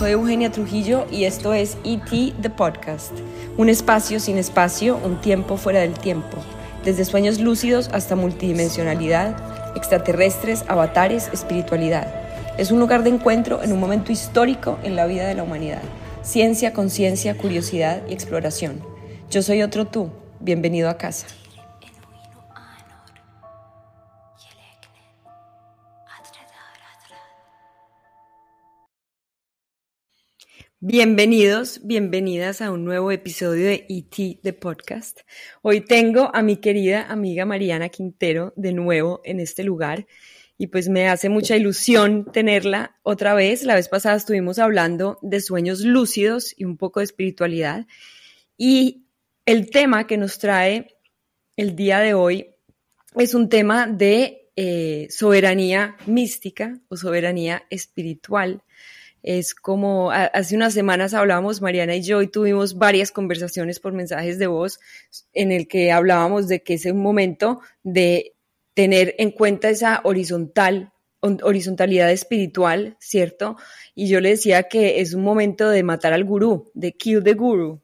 soy Eugenia Trujillo y esto es ET The Podcast, un espacio sin espacio, un tiempo fuera del tiempo, desde sueños lúcidos hasta multidimensionalidad, extraterrestres, avatares, espiritualidad. Es un lugar de encuentro en un momento histórico en la vida de la humanidad. Ciencia, conciencia, curiosidad y exploración. Yo soy otro tú. Bienvenido a casa. Bienvenidos, bienvenidas a un nuevo episodio de ET de Podcast. Hoy tengo a mi querida amiga Mariana Quintero de nuevo en este lugar y pues me hace mucha ilusión tenerla otra vez. La vez pasada estuvimos hablando de sueños lúcidos y un poco de espiritualidad y el tema que nos trae el día de hoy es un tema de eh, soberanía mística o soberanía espiritual es como hace unas semanas hablábamos, Mariana y yo, y tuvimos varias conversaciones por mensajes de voz en el que hablábamos de que es un momento de tener en cuenta esa horizontal, horizontalidad espiritual, ¿cierto? Y yo le decía que es un momento de matar al gurú, de kill the guru,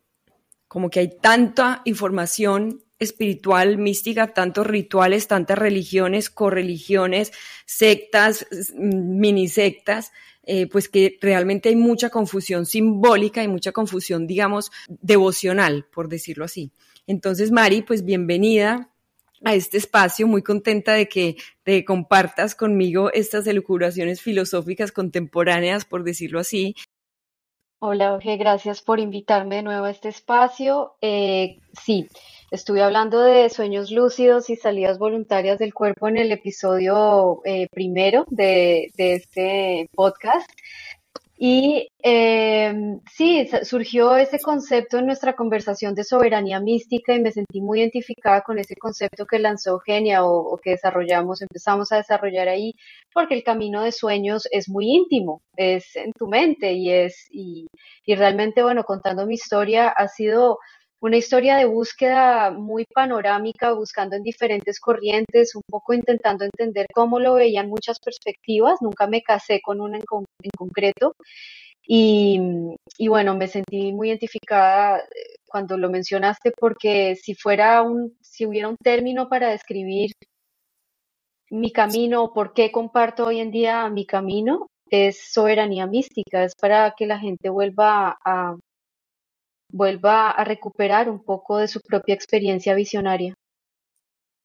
como que hay tanta información espiritual, mística, tantos rituales, tantas religiones, correligiones, sectas, mini sectas, eh, pues que realmente hay mucha confusión simbólica y mucha confusión, digamos, devocional, por decirlo así. Entonces, Mari, pues bienvenida a este espacio, muy contenta de que te compartas conmigo estas elucubraciones filosóficas contemporáneas, por decirlo así. Hola, Jorge, gracias por invitarme de nuevo a este espacio. Eh, sí, Estuve hablando de sueños lúcidos y salidas voluntarias del cuerpo en el episodio eh, primero de, este podcast. Y em, sí, surgió ese concepto en nuestra conversación de soberanía mística y me sentí muy identificada con ese concepto que lanzó Eugenia o, que desarrollamos, empezamos a desarrollar ahí, porque el camino de sueños es muy íntimo, es en tu mente y es, y realmente, bueno, contando mi historia, ha sido una historia de búsqueda muy panorámica, buscando en diferentes corrientes, un poco intentando entender cómo lo veían muchas perspectivas, nunca me casé con una en, concreto. Y, bueno, me sentí muy identificada eh, cuando lo mencionaste porque si fuera un, si hubiera un término para describir mi camino o por qué comparto hoy en día mi camino, es soberanía mística, es para que la gente vuelva a, vuelva a recuperar un poco de su propia experiencia visionaria.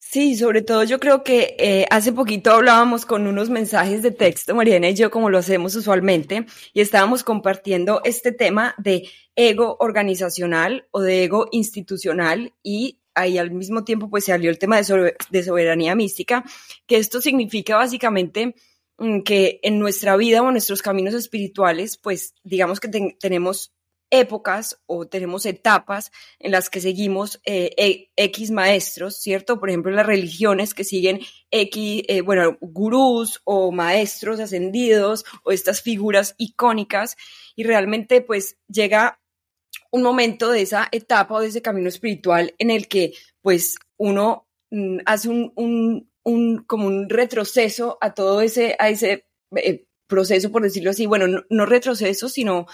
Sí, sobre todo yo creo que eh, hace poquito hablábamos con unos mensajes de texto, Mariana y yo, como lo hacemos usualmente, y estábamos compartiendo este tema de ego organizacional o de ego institucional y ahí al mismo tiempo pues salió el tema de, de soberanía mística, que esto significa básicamente mm, que en nuestra vida o en nuestros caminos espirituales, pues digamos que tenemos épocas o tenemos etapas en las que seguimos eh, e, X maestros, ¿cierto? Por ejemplo, las religiones que siguen X, eh, bueno, gurús o maestros ascendidos o estas figuras icónicas y realmente pues llega un momento de esa etapa o de ese camino espiritual en el que pues uno mm, hace un, un, un, como un retroceso a todo ese, a ese eh, proceso, por decirlo así, bueno, no retroceso, sino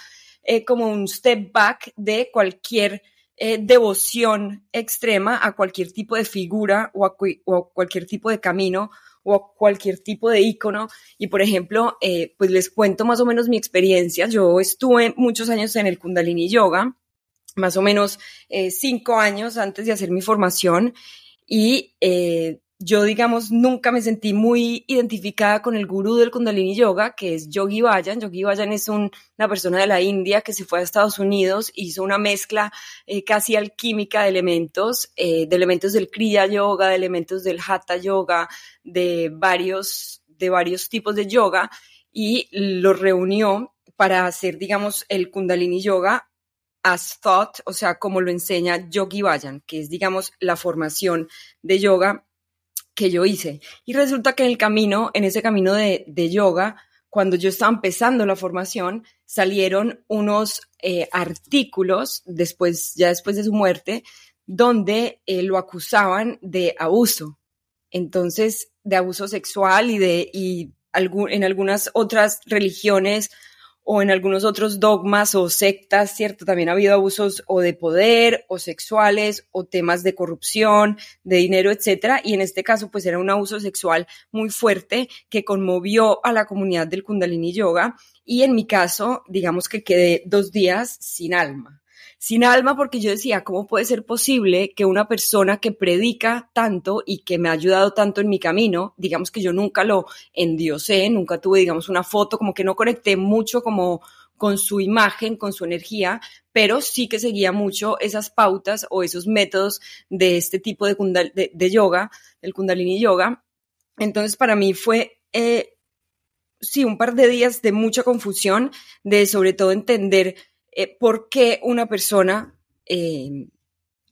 eh, como un step back de cualquier eh, devoción extrema a cualquier tipo de figura o a, cualquier tipo de camino o a cualquier tipo de icono. Y por ejemplo, eh, pues les cuento más o menos mi experiencia. Yo estuve muchos años en el Kundalini Yoga, más o menos cinco años antes de hacer mi formación. Y yo, digamos, nunca me sentí muy identificada con el gurú del Kundalini Yoga, que es Yogi Bayan. Yogi Bayan es una persona de la India que se fue a Estados Unidos, hizo una mezcla eh, casi alquímica de elementos, eh, de elementos del Kriya Yoga, de elementos del Hatha Yoga, de varios, de varios tipos de yoga, y lo reunió para hacer, digamos, el Kundalini Yoga as thought, o sea, como lo enseña Yogi Bayan, que es, digamos, la formación de yoga que yo hice. Y resulta que en el camino, en ese camino de, yoga, cuando yo estaba empezando la formación, salieron unos eh, artículos, después, ya después de su muerte, donde eh, lo acusaban de abuso. Entonces, de abuso sexual y de, y en algunas otras religiones o en algunos otros dogmas o sectas, ¿cierto? También ha habido abusos o de poder o sexuales o temas de corrupción, de dinero, etcétera. Y en este caso, pues era un abuso sexual muy fuerte que conmovió a la comunidad del Kundalini Yoga. Y en mi caso, digamos que quedé dos días sin alma sin alma porque yo decía, ¿cómo puede ser posible que una persona que predica tanto y que me ha ayudado tanto en mi camino, digamos que yo nunca lo endiosé, nunca tuve, digamos, una foto, como que no conecté mucho como con su imagen, con su energía, pero sí que seguía mucho esas pautas o esos métodos de este tipo de, de, yoga, del kundalini yoga. Entonces para mí fue, eh, sí, un par de días de mucha confusión, de sobre todo entender eh, por qué una persona eh,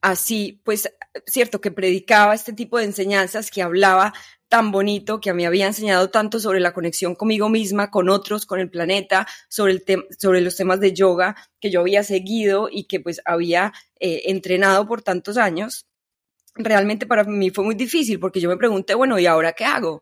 así, pues, cierto, que predicaba este tipo de enseñanzas, que hablaba tan bonito, que me había enseñado tanto sobre la conexión conmigo misma, con otros, con el planeta, sobre, el sobre los temas de yoga que yo había seguido y que pues había eh, entrenado por tantos años, realmente para mí fue muy difícil porque yo me pregunté, bueno, ¿y ahora qué hago?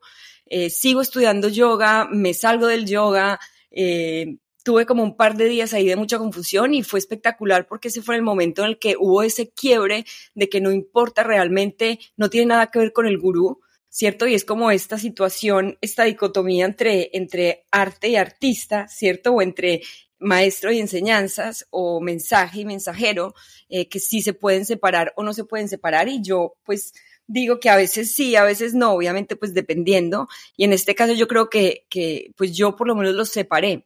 sigo estudiando yoga, me salgo del yoga, eh, tuve como un par de días ahí de mucha confusión y fue espectacular porque ese fue el momento en el que hubo ese quiebre de que no importa realmente, no tiene nada que ver con el gurú, ¿cierto? Y es como esta situación, esta dicotomía entre, entre arte y artista, ¿cierto? O entre maestro y enseñanzas o mensaje y mensajero, eh, que sí se pueden separar o no se pueden separar y yo pues digo que a veces sí, a veces no, obviamente pues dependiendo y en este caso yo creo que, que pues yo por lo menos los separé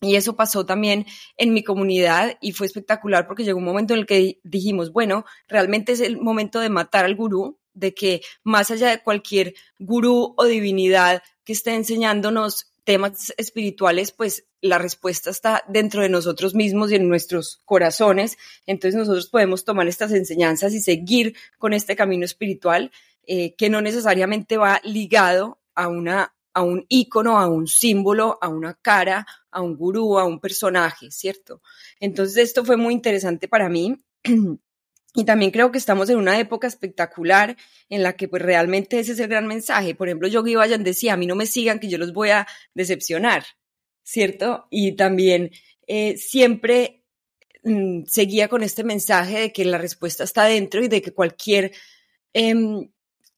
y eso pasó también en mi comunidad y fue espectacular porque llegó un momento en el que dijimos, bueno, realmente es el momento de matar al gurú, de que más allá de cualquier gurú o divinidad que esté enseñándonos temas espirituales, pues la respuesta está dentro de nosotros mismos y en nuestros corazones. Entonces nosotros podemos tomar estas enseñanzas y seguir con este camino espiritual eh, que no necesariamente va ligado a una a un ícono, a un símbolo, a una cara, a un gurú, a un personaje, ¿cierto? Entonces esto fue muy interesante para mí. Y también creo que estamos en una época espectacular en la que pues realmente ese es el gran mensaje. Por ejemplo, Yogi Vayan decía, a mí no me sigan que yo los voy a decepcionar, ¿cierto? Y también eh, siempre mm, seguía con este mensaje de que la respuesta está dentro y de que cualquier, em,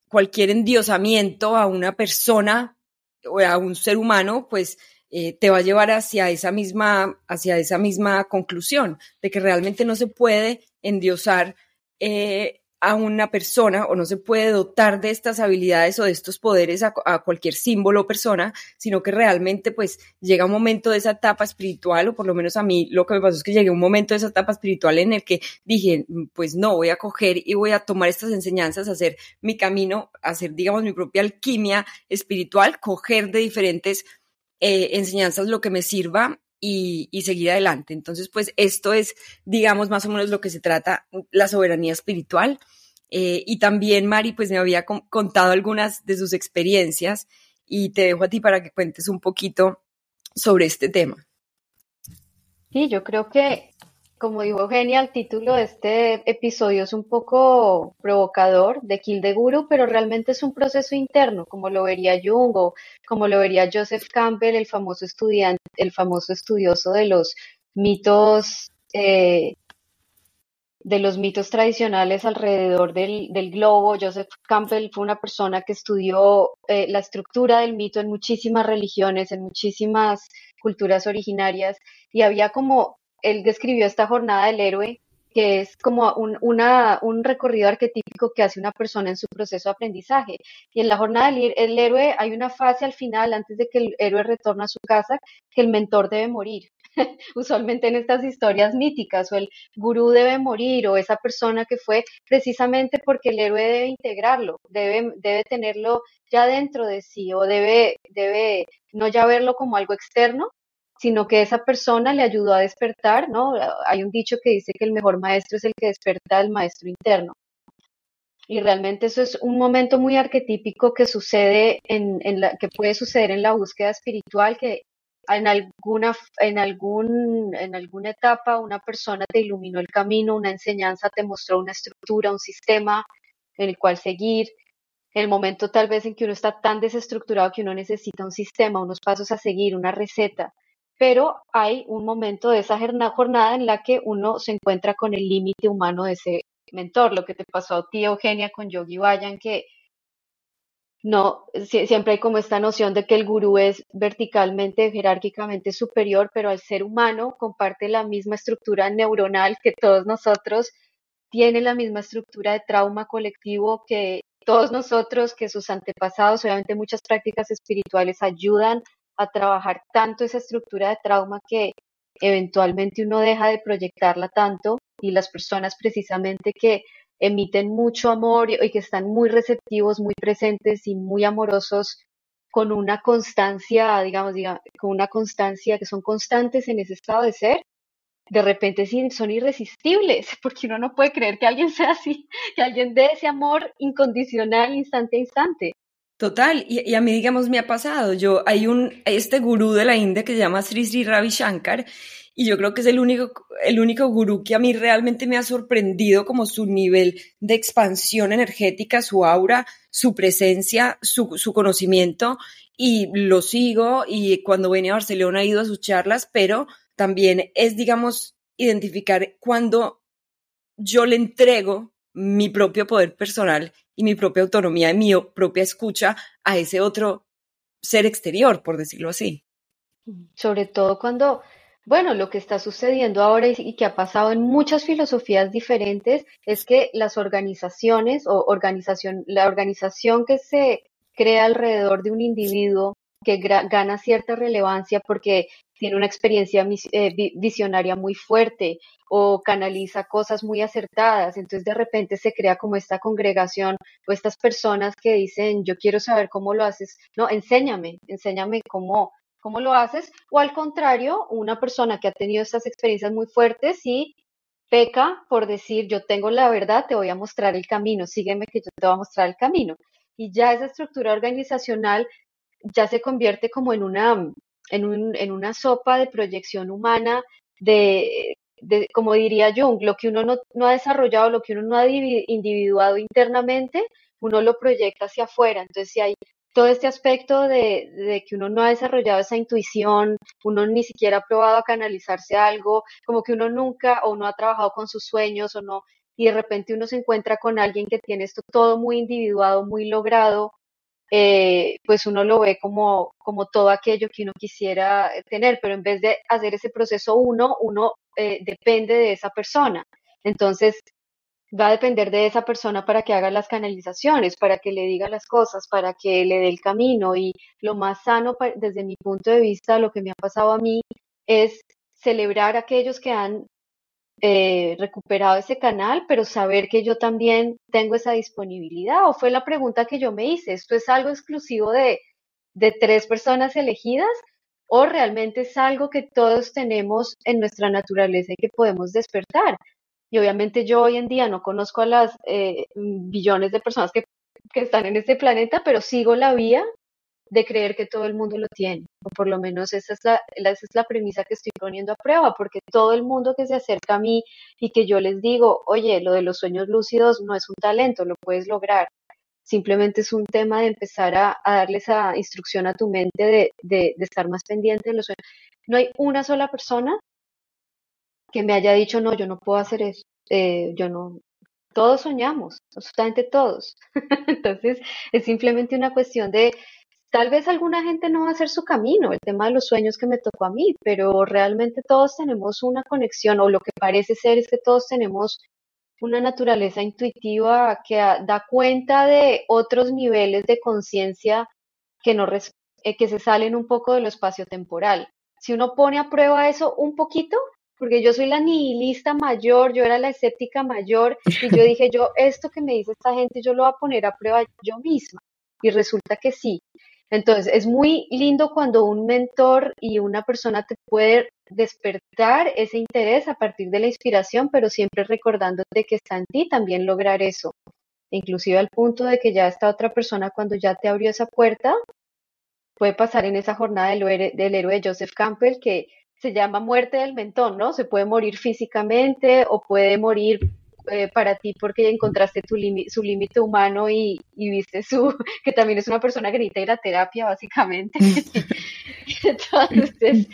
cualquier endiosamiento a una persona o a un ser humano, pues eh, te va a llevar hacia esa misma, hacia esa misma conclusión de que realmente no se puede endiosar eh, a una persona o no se puede dotar de estas habilidades o de estos poderes a, cualquier símbolo o persona, sino que realmente pues llega un momento de esa etapa espiritual, o por lo menos a mí lo que me pasó es que llegué a un momento de esa etapa espiritual en el que dije, pues no, voy a coger y voy a tomar estas enseñanzas, hacer mi camino, hacer digamos mi propia alquimia espiritual, coger de diferentes eh, enseñanzas lo que me sirva y, seguir adelante. Entonces, pues esto es, digamos, más o menos lo que se trata, la soberanía espiritual. Eh, y también Mari, pues me había contado algunas de sus experiencias y te dejo a ti para que cuentes un poquito sobre este tema. Sí, yo creo que como dijo Eugenia, el título de este episodio es un poco provocador de Kill the Guru, pero realmente es un proceso interno, como lo vería Jung o como lo vería Joseph Campbell, el famoso estudiante, el famoso estudioso de los mitos, eh, de los mitos tradicionales alrededor del, globo. Joseph Campbell fue una persona que estudió eh, la estructura del mito en muchísimas religiones, en muchísimas culturas originarias, y había como él describió esta jornada del héroe, que es como un, un recorrido arquetípico que hace una persona en su proceso de aprendizaje. Y en la jornada del el héroe hay una fase al final, antes de que el héroe retorne a su casa, que el mentor debe morir. Usualmente en estas historias míticas, o el gurú debe morir, o esa persona que fue precisamente porque el héroe debe integrarlo, debe, debe tenerlo ya dentro de sí, o debe, debe no ya verlo como algo externo, sino que esa persona le ayudó a despertar, ¿no? Hay un dicho que dice que el mejor maestro es el que despierta al maestro interno. Y realmente eso es un momento muy arquetípico que sucede en, la, que puede suceder en la búsqueda espiritual, que en alguna, en algún, en alguna etapa una persona te iluminó el camino, una enseñanza te mostró una estructura, un sistema en el cual seguir. El momento tal vez en que uno está tan desestructurado que uno necesita un sistema, unos pasos a seguir, una receta, pero hay un momento de esa jornada en la que uno se encuentra con el límite humano de ese mentor, lo que te pasó a ti, Eugenia, con Yogi Vayan, que no, siempre hay como esta noción de que el gurú es verticalmente, jerárquicamente superior, pero al ser humano comparte la misma estructura neuronal que todos nosotros, tiene la misma estructura de trauma colectivo que todos nosotros, que sus antepasados, obviamente muchas prácticas espirituales ayudan a trabajar tanto esa estructura de trauma que eventualmente uno deja de proyectarla tanto y las personas precisamente que emiten mucho amor y, que están muy receptivos, muy presentes y muy amorosos con una constancia, digamos, con una constancia que son constantes en ese estado de ser, de repente son irresistibles, porque uno no puede creer que alguien sea así, que alguien dé ese amor incondicional instante a instante. Total, y, a mí, digamos, me ha pasado. Yo, hay un, este gurú de la India que se llama Sri Sri Ravi Shankar, y yo creo que es el único, el único gurú que a mí realmente me ha sorprendido como su nivel de expansión energética, su aura, su presencia, su, su conocimiento, y lo sigo, y cuando venía a Barcelona he ido a sus charlas, pero también es, digamos, identificar cuando yo le entrego mi propio poder personal y mi propia autonomía y mi propia escucha a ese otro ser exterior, por decirlo así. Sobre todo cuando, bueno, lo que está sucediendo ahora y que ha pasado en muchas filosofías diferentes es que las organizaciones o organización, la organización que se crea alrededor de un individuo que gana cierta relevancia porque tiene una experiencia eh, visionaria muy fuerte o canaliza cosas muy acertadas. Entonces de repente se crea como esta congregación o estas personas que dicen, yo quiero saber cómo lo haces. No, enséñame, enséñame cómo, cómo lo haces. O al contrario, una persona que ha tenido estas experiencias muy fuertes y peca por decir, yo tengo la verdad, te voy a mostrar el camino, sígueme que yo te voy a mostrar el camino. Y ya esa estructura organizacional ya se convierte como en una en, un, en una sopa de proyección humana, de, como diría Jung, lo que uno no, no, ha desarrollado, lo que uno no ha individuado internamente, uno lo proyecta hacia afuera. Entonces, si hay todo este aspecto de, de, que uno no ha desarrollado esa intuición, uno ni siquiera ha probado a canalizarse algo, como que uno nunca o no ha trabajado con sus sueños o no, y de repente uno se encuentra con alguien que tiene esto todo muy individuado, muy logrado, eh, pues uno lo ve como, como todo aquello que uno quisiera tener, pero en vez de hacer ese proceso uno, uno eh, depende de esa persona. Entonces, va a depender de esa persona para que haga las canalizaciones, para que le diga las cosas, para que le dé el camino. Y lo más sano desde mi punto de vista, lo que me ha pasado a mí, es celebrar a aquellos que han eh, recuperado ese canal, pero saber que yo también tengo esa disponibilidad. O fue la pregunta que yo me hice, ¿esto es algo exclusivo de, de tres personas elegidas? ¿O realmente es algo que todos tenemos en nuestra naturaleza y que podemos despertar? Y obviamente yo hoy en día no conozco a las eh, billones de personas que, que están en este planeta, pero sigo la vía de creer que todo el mundo lo tiene, o por lo menos esa es, la, esa es la premisa que estoy poniendo a prueba, porque todo el mundo que se acerca a mí y que yo les digo, oye, lo de los sueños lúcidos no es un talento, lo puedes lograr, simplemente es un tema de empezar a, darle esa instrucción a tu mente de, de, estar más pendiente de los sueños. No hay una sola persona que me haya dicho, no, yo no puedo hacer eso, eh, yo no, todos soñamos, absolutamente todos. Entonces, es simplemente una cuestión de Tal vez alguna gente no va a hacer su camino, el tema de los sueños que me tocó a mí, pero realmente todos tenemos una conexión o lo que parece ser es que todos tenemos una naturaleza intuitiva que da cuenta de otros niveles de conciencia que, no eh, que se salen un poco de lo espacio-temporal. Si uno pone a prueba eso un poquito, porque yo soy la nihilista mayor, yo era la escéptica mayor, y yo dije, yo esto que me dice esta gente, yo lo voy a poner a prueba yo misma. Y resulta que sí. Entonces, es muy lindo cuando un mentor y una persona te puede despertar ese interés a partir de la inspiración, pero siempre recordándote que está en ti también lograr eso. Inclusive al punto de que ya esta otra persona cuando ya te abrió esa puerta, puede pasar en esa jornada del, del héroe Joseph Campbell que se llama muerte del mentón, ¿no? Se puede morir físicamente o puede morir eh, para ti porque encontraste tu su límite humano y, viste su, que también es una persona que necesita ir a terapia básicamente. Entonces,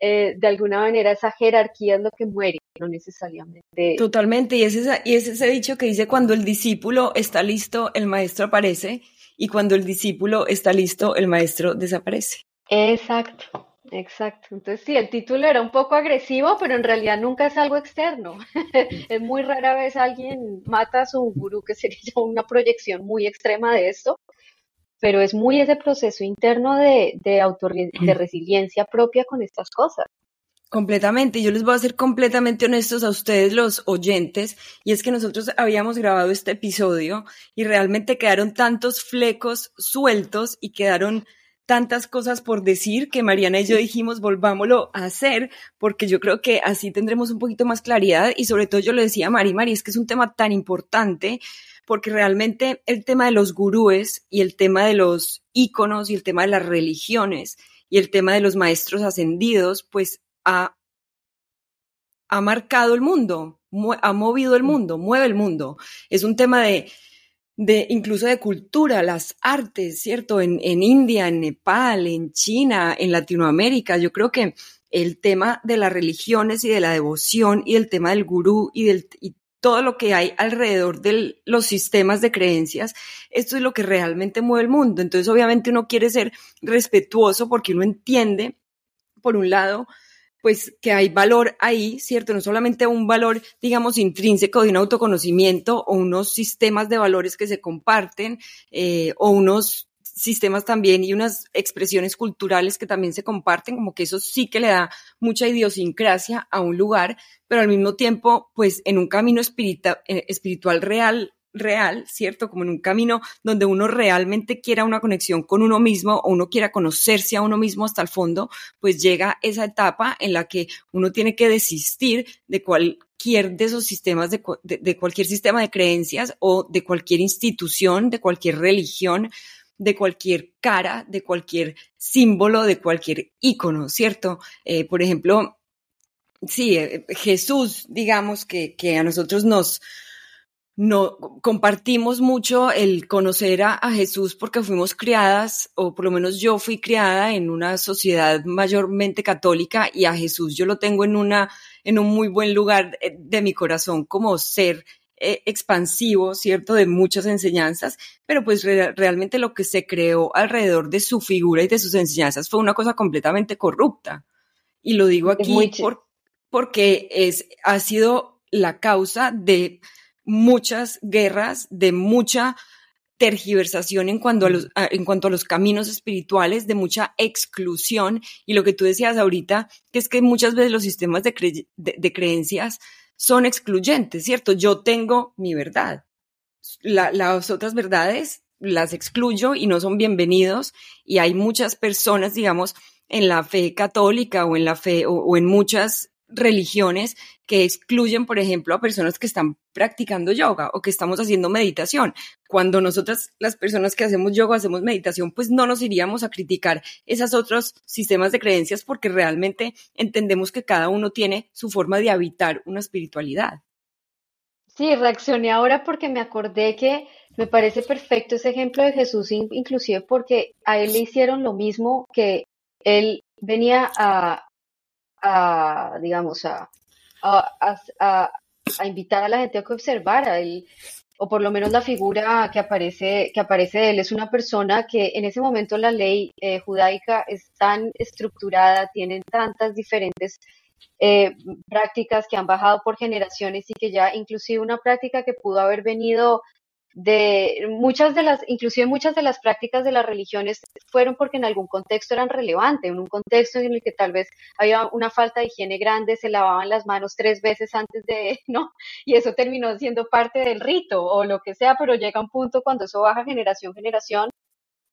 eh, de alguna manera esa jerarquía es lo que muere, no necesariamente. Totalmente, y es, esa, y es ese dicho que dice cuando el discípulo está listo, el maestro aparece, y cuando el discípulo está listo, el maestro desaparece. Exacto, exacto. Entonces sí, el título era un poco agresivo, pero en realidad nunca es algo externo. es muy rara vez alguien mata a su gurú, que sería una proyección muy extrema de esto, pero es muy ese proceso interno de, de, de resiliencia propia con estas cosas. Completamente. Yo les voy a ser completamente honestos a ustedes, los oyentes, y es que nosotros habíamos grabado este episodio y realmente quedaron tantos flecos sueltos y quedaron tantas cosas por decir que Mariana y yo dijimos volvámoslo a hacer porque yo creo que así tendremos un poquito más claridad. Y sobre todo yo le decía a Mari, Mari, es que es un tema tan importante porque realmente el tema de los gurúes y el tema de los íconos y el tema de las religiones y el tema de los maestros ascendidos, pues ha, ha marcado el mundo, ha movido el mundo, mueve el mundo. Es un tema de, de incluso de cultura, las artes, ¿cierto? En, en India, en Nepal, en China, en Latinoamérica. Yo creo que el tema de las religiones y de la devoción y el tema del gurú y, del, y todo lo que hay alrededor de los sistemas de creencias, esto es lo que realmente mueve el mundo. Entonces, obviamente uno quiere ser respetuoso porque uno entiende, por un lado, pues que hay valor ahí, ¿cierto? No solamente un valor, digamos, intrínseco de un autoconocimiento o unos sistemas de valores que se comparten eh, o unos sistemas también y unas expresiones culturales que también se comparten, como que eso sí que le da mucha idiosincrasia a un lugar, pero al mismo tiempo, pues en un camino eh, espiritual real, real, ¿cierto? Como en un camino donde uno realmente quiera una conexión con uno mismo o uno quiera conocerse a uno mismo hasta el fondo, pues llega esa etapa en la que uno tiene que desistir de cualquier de esos sistemas, de, de cualquier sistema de creencias o de cualquier institución, de cualquier religión, de cualquier cara, de cualquier símbolo, de cualquier ícono, ¿cierto? Eh, por ejemplo, sí, eh, Jesús, digamos que, que a nosotros nos, no compartimos mucho el conocer a, a, Jesús porque fuimos criadas, o por lo menos yo fui criada en una sociedad mayormente católica y a Jesús yo lo tengo en una, en un muy buen lugar eh, de mi corazón como ser eh, expansivo, ¿cierto? De muchas enseñanzas, pero pues realmente lo que se creó alrededor de su figura y de sus enseñanzas fue una cosa completamente corrupta. Y lo digo aquí porque es, ha sido la causa de muchas guerras, de mucha tergiversación en cuanto a los, en cuanto a los caminos espirituales, de mucha exclusión. Y lo que tú decías ahorita, que es que muchas veces los sistemas de, creencias son excluyentes, ¿cierto? Yo tengo mi verdad. las otras verdades las excluyo y no son bienvenidos y hay muchas personas, digamos, en la fe católica o en la fe o en muchas religiones que excluyen, por ejemplo, a personas que están practicando yoga o que estamos haciendo meditación. Cuando nosotras, las personas que hacemos yoga, hacemos meditación, pues no nos iríamos a criticar esos otros sistemas de creencias porque realmente entendemos que cada uno tiene su forma de habitar una espiritualidad. Sí, reaccioné ahora porque me acordé que me parece perfecto ese ejemplo de Jesús, inclusive porque a él le hicieron lo mismo que él venía a, a digamos, a, a, invitar a la gente a que observara. Él, o por lo menos la figura que aparece, que aparece de él es una persona que en ese momento la ley eh, judaica es tan estructurada, tienen tantas diferentes eh, prácticas que han bajado por generaciones y que ya inclusive una práctica que pudo haber venido de muchas de las, inclusive muchas de las prácticas de las religiones fueron porque en algún contexto eran relevantes, en un contexto en el que tal vez había una falta de higiene grande, se lavaban las manos tres veces antes de, ¿no? Y eso terminó siendo parte del rito o lo que sea, pero llega un punto cuando eso baja generación, generación,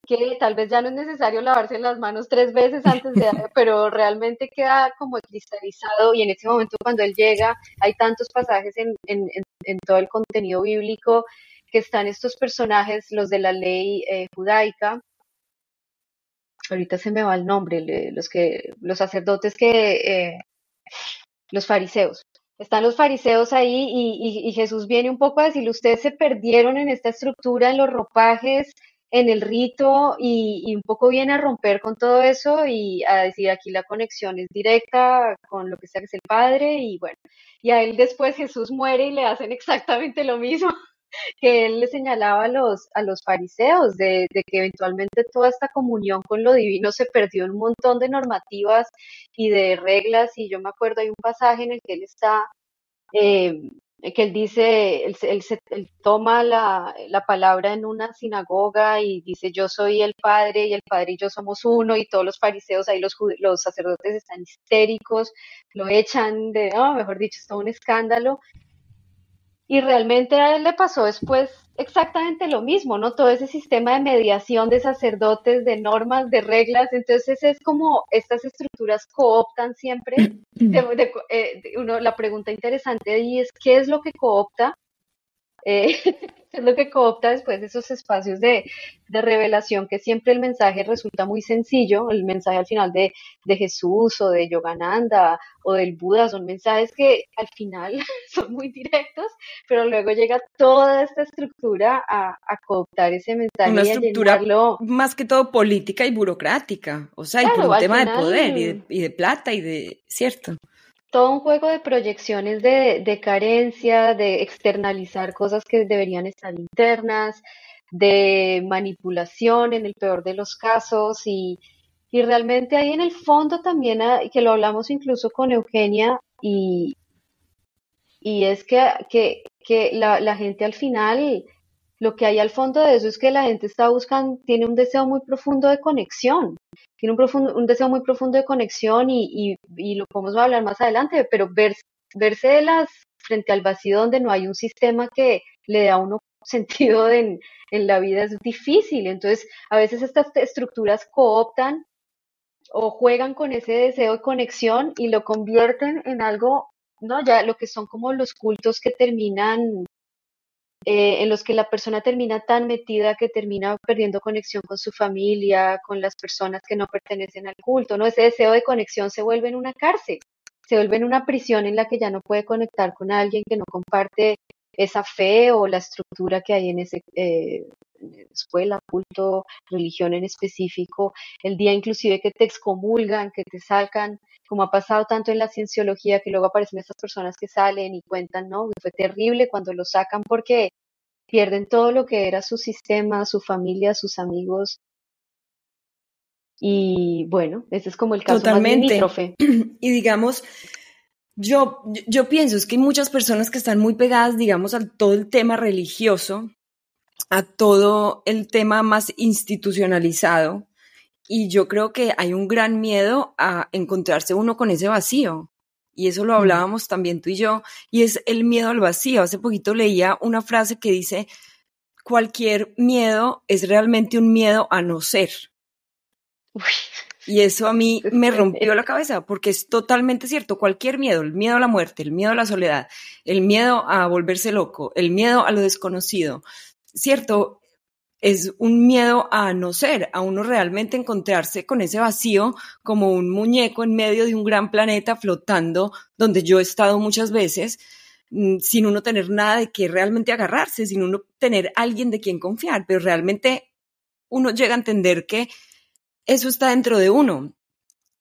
que tal vez ya no es necesario lavarse las manos tres veces antes de, pero realmente queda como cristalizado y en ese momento cuando él llega hay tantos pasajes en, en, en todo el contenido bíblico que están estos personajes, los de la ley eh, judaica, ahorita se me va el nombre, los que, los sacerdotes que, eh, los fariseos. Están los fariseos ahí y, Jesús viene un poco a decirle, ustedes se perdieron en esta estructura, en los ropajes, en el rito y, un poco viene a romper con todo eso y a decir aquí la conexión es directa con lo que sea que es el Padre y bueno, y a él después Jesús muere y le hacen exactamente lo mismo que él le señalaba a los, a los fariseos, de, que eventualmente toda esta comunión con lo divino se perdió un montón de normativas y de reglas, y yo me acuerdo, hay un pasaje en el que él está, eh, que él dice, él, él, toma la, la, palabra en una sinagoga y dice, yo soy el Padre y el Padre y yo somos uno, y todos los fariseos, ahí los, los sacerdotes están histéricos, lo echan de, no, mejor dicho, es todo un escándalo, y realmente a él le pasó después exactamente lo mismo, ¿no? Todo ese sistema de mediación de sacerdotes, de normas, de reglas. Entonces es como estas estructuras cooptan siempre. Eh, uno, la pregunta interesante ahí es, ¿qué es lo que coopta? Eh, es lo que coopta después esos espacios de, revelación, que siempre el mensaje resulta muy sencillo, el mensaje al final de, Jesús o de Yogananda o del Buda, son mensajes que al final son muy directos, pero luego llega toda esta estructura a, cooptar ese mensaje. Una estructura más que todo política y burocrática, o sea, y por un tema de poder y de, y de plata y de, cierto todo un juego de proyecciones de, carencia, de externalizar cosas que deberían estar internas, de manipulación en el peor de los casos y, realmente ahí en el fondo también, ah, que lo hablamos incluso con Eugenia y, y es que, que, la, la, gente al final lo que hay al fondo de eso es que la gente está buscando, tiene un deseo muy profundo de conexión, tiene un, profundo, un deseo muy profundo de conexión y, y, lo podemos hablar más adelante, pero verse, verse frente al vacío donde no hay un sistema que le da a uno sentido en, en la vida es difícil. Entonces, a veces estas estructuras cooptan o juegan con ese deseo de conexión y lo convierten en algo, ¿no? Ya lo que son como los cultos que terminan eh, en los que la persona termina tan metida que termina perdiendo conexión con su familia, con las personas que no pertenecen al culto, ¿no? Ese deseo de conexión se vuelve en una cárcel, se vuelve en una prisión en la que ya no puede conectar con alguien que no comparte esa fe o la estructura que hay en esa eh, escuela, culto, religión en específico, el día inclusive que te excomulgan, que te sacan, como ha pasado tanto en la cienciología, que luego aparecen estas personas que salen y cuentan, ¿no? Fue terrible cuando lo sacan porque pierden todo lo que era su sistema, su familia, sus amigos. Y bueno, ese es como el caso Totalmente. más Y digamos, yo, yo pienso es que hay muchas personas que están muy pegadas, digamos, a todo el tema religioso, a todo el tema más institucionalizado, y yo creo que hay un gran miedo a encontrarse uno con ese vacío. Y eso lo mm. hablábamos también tú y yo, y es el miedo al vacío. Hace poquito leía una frase que dice, cualquier miedo es realmente un miedo a no ser. Y eso a mí me rompió la cabeza porque es totalmente cierto. Cualquier miedo, el miedo a la muerte, el miedo a la soledad, el miedo a volverse loco, el miedo a lo desconocido, cierto, es un miedo a no ser, a uno realmente encontrarse con ese vacío como un muñeco en medio de un gran planeta flotando, donde yo he estado muchas veces, mm, sin uno tener nada de qué realmente agarrarse, sin uno tener alguien de quien confiar, pero realmente uno llega a entender que eso está dentro de uno.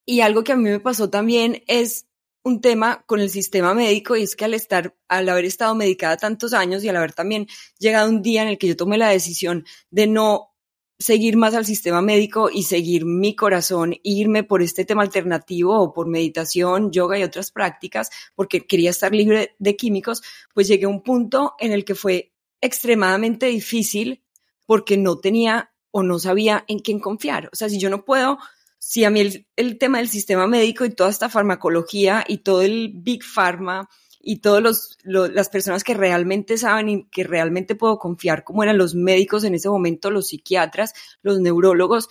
Y algo que a mí me pasó también es un tema con el sistema médico y es que al estar, al haber estado medicada tantos años y al haber también llegado un día en el que yo tomé la decisión de no seguir más al sistema médico y seguir mi corazón, irme por este tema alternativo o por meditación, yoga y otras prácticas, porque quería estar libre de químicos, pues llegué a un punto en el que fue extremadamente difícil porque no tenía o no sabía en quién confiar. O sea, si yo no puedo si a mí el, tema del sistema médico y toda esta farmacología y todo el big pharma y todas las personas que realmente saben y que realmente puedo confiar, como eran los médicos en ese momento, los psiquiatras, los neurólogos,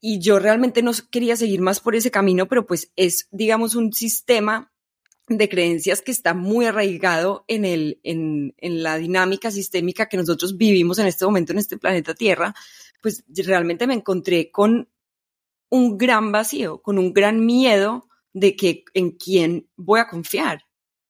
y yo realmente no quería seguir más por ese camino, pero pues es, digamos, un sistema de creencias que está muy arraigado en, el, en, en la dinámica sistémica que nosotros vivimos en este momento en este planeta Tierra, pues realmente me encontré con un gran vacío, con un gran miedo de que en quién voy a confiar.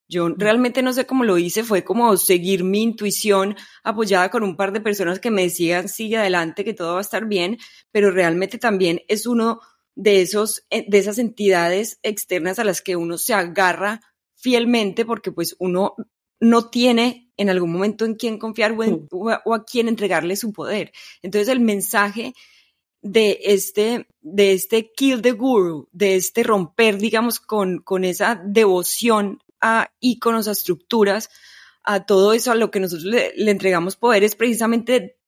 Yo realmente no sé cómo lo hice, fue como seguir mi intuición apoyada con un par de personas que me decían, sigue adelante, que todo va a estar bien, pero realmente también es uno de esos, eh, de esas entidades externas a las que uno se agarra fielmente porque pues uno no tiene en algún momento en quién confiar o, a, quién entregarle su poder. Entonces el mensaje de este, de este kill the guru, de este romper, digamos, con, con esa devoción a íconos, a estructuras, a todo eso a lo que nosotros le, entregamos poder es precisamente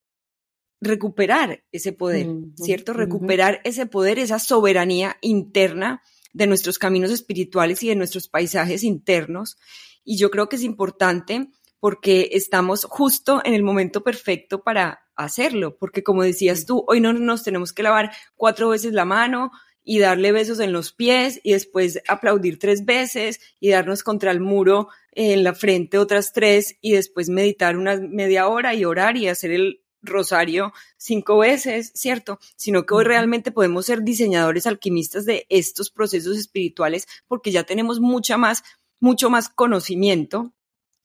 recuperar ese poder, ¿cierto? Recuperar ese poder, esa soberanía interna de nuestros caminos espirituales y de nuestros paisajes internos. Y yo creo que es importante porque estamos justo en el momento perfecto para hacerlo, porque como decías tú, hoy no nos tenemos que lavar cuatro veces la mano, y darle besos en los pies y después aplaudir tres veces y darnos contra el muro en la frente otras tres y después meditar una media hora y orar y hacer el rosario cinco veces, ¿cierto? Sino que hoy realmente podemos ser diseñadores alquimistas de estos procesos espirituales porque ya tenemos mucha más, mucho más conocimiento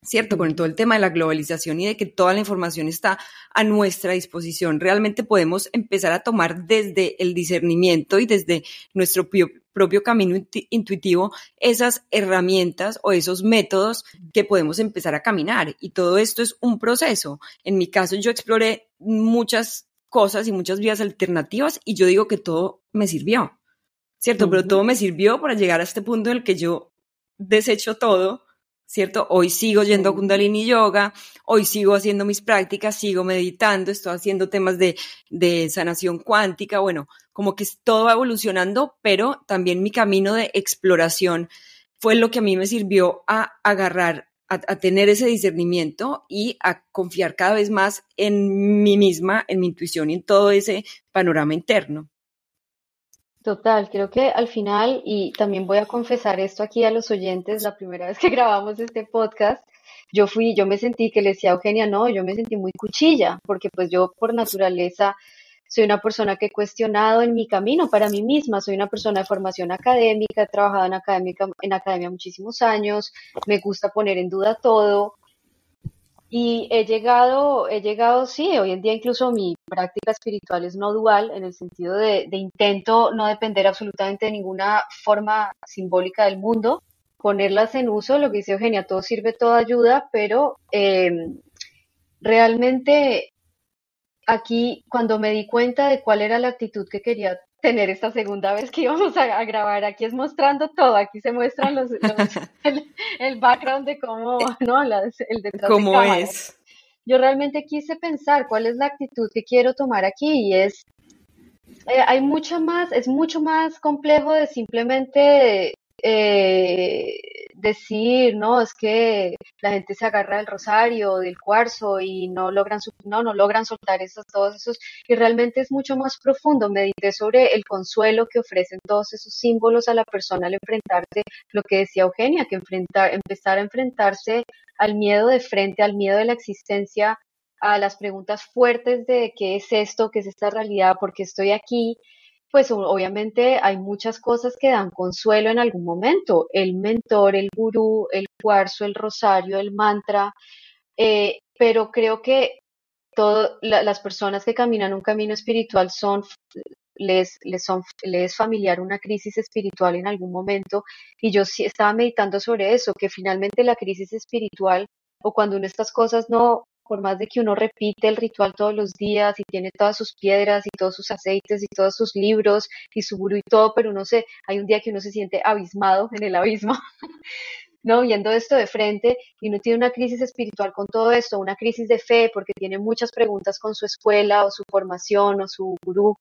¿cierto? Con todo el tema de la globalización y de que toda la información está a nuestra disposición, realmente podemos empezar a tomar desde el discernimiento y desde nuestro propio camino intuitivo esas herramientas o esos métodos que podemos empezar a caminar. Y todo esto es un proceso. En mi caso, yo exploré muchas cosas y muchas vías alternativas y yo digo que todo me sirvió, ¿cierto? Pero todo me sirvió para llegar a este punto en el que yo desecho todo ¿cierto? Hoy sigo yendo a Kundalini Yoga, hoy sigo haciendo mis prácticas, sigo meditando, estoy haciendo temas de, de sanación cuántica, bueno, como que todo va evolucionando, pero también mi camino de exploración fue lo que a mí me sirvió a agarrar, a, a tener ese discernimiento y a confiar cada vez más en mí misma, en mi intuición y en todo ese panorama interno. Total, creo que al final, y también voy a confesar esto aquí a los oyentes, la primera vez que grabamos este podcast, yo fui, yo me sentí que le decía a Eugenia, no, yo me sentí muy cuchilla, porque pues yo por naturaleza soy una persona que he cuestionado en mi camino para mí misma, soy una persona de formación académica, he trabajado en, académica, en academia muchísimos años, me gusta poner en duda todo, y he llegado, he llegado, sí, hoy en día incluso mi práctica espiritual es no dual, en el sentido de, intento no depender absolutamente de ninguna forma simbólica del mundo, ponerlas en uso, lo que dice Eugenia, todo sirve, todo ayuda, pero eh, realmente aquí cuando me di cuenta de cuál era la actitud que quería tener esta segunda vez que íbamos a, grabar. Aquí es mostrando todo, aquí se muestran los, el, background de cómo, ¿no? el detrás ¿Cómo es? Yo realmente quise pensar cuál es la actitud que quiero tomar aquí y es, eh, hay mucho más, es mucho más complejo de simplemente eh, decir, no, es que la gente se agarra del rosario, del cuarzo y no logran, no, no logran soltar esos, todos esos, y realmente es mucho más profundo. Medité sobre el consuelo que ofrecen todos esos símbolos a la persona al enfrentarse, lo que decía Eugenia, que enfrentar, empezar a enfrentarse al miedo de frente, al miedo de la existencia, a las preguntas fuertes de qué es esto, qué es esta realidad, por qué estoy aquí, pues obviamente hay muchas cosas que dan consuelo en algún momento. El mentor, el gurú, el cuarzo, el rosario, el mantra, eh, pero creo que todas las personas que caminan un camino espiritual son les, les, son, les es familiar una crisis espiritual en algún momento y yo sí estaba meditando sobre eso, que finalmente la crisis espiritual o cuando uno estas cosas no, por más de que uno repite el ritual todos los días y tiene todas sus piedras y todos sus aceites y todos sus libros y su gurú y todo, pero uno se, hay un día que uno se siente abismado en el abismo, ¿no? Viendo esto de frente y uno tiene una crisis espiritual con todo esto, una crisis de fe porque tiene muchas preguntas con su escuela o su formación o su gurú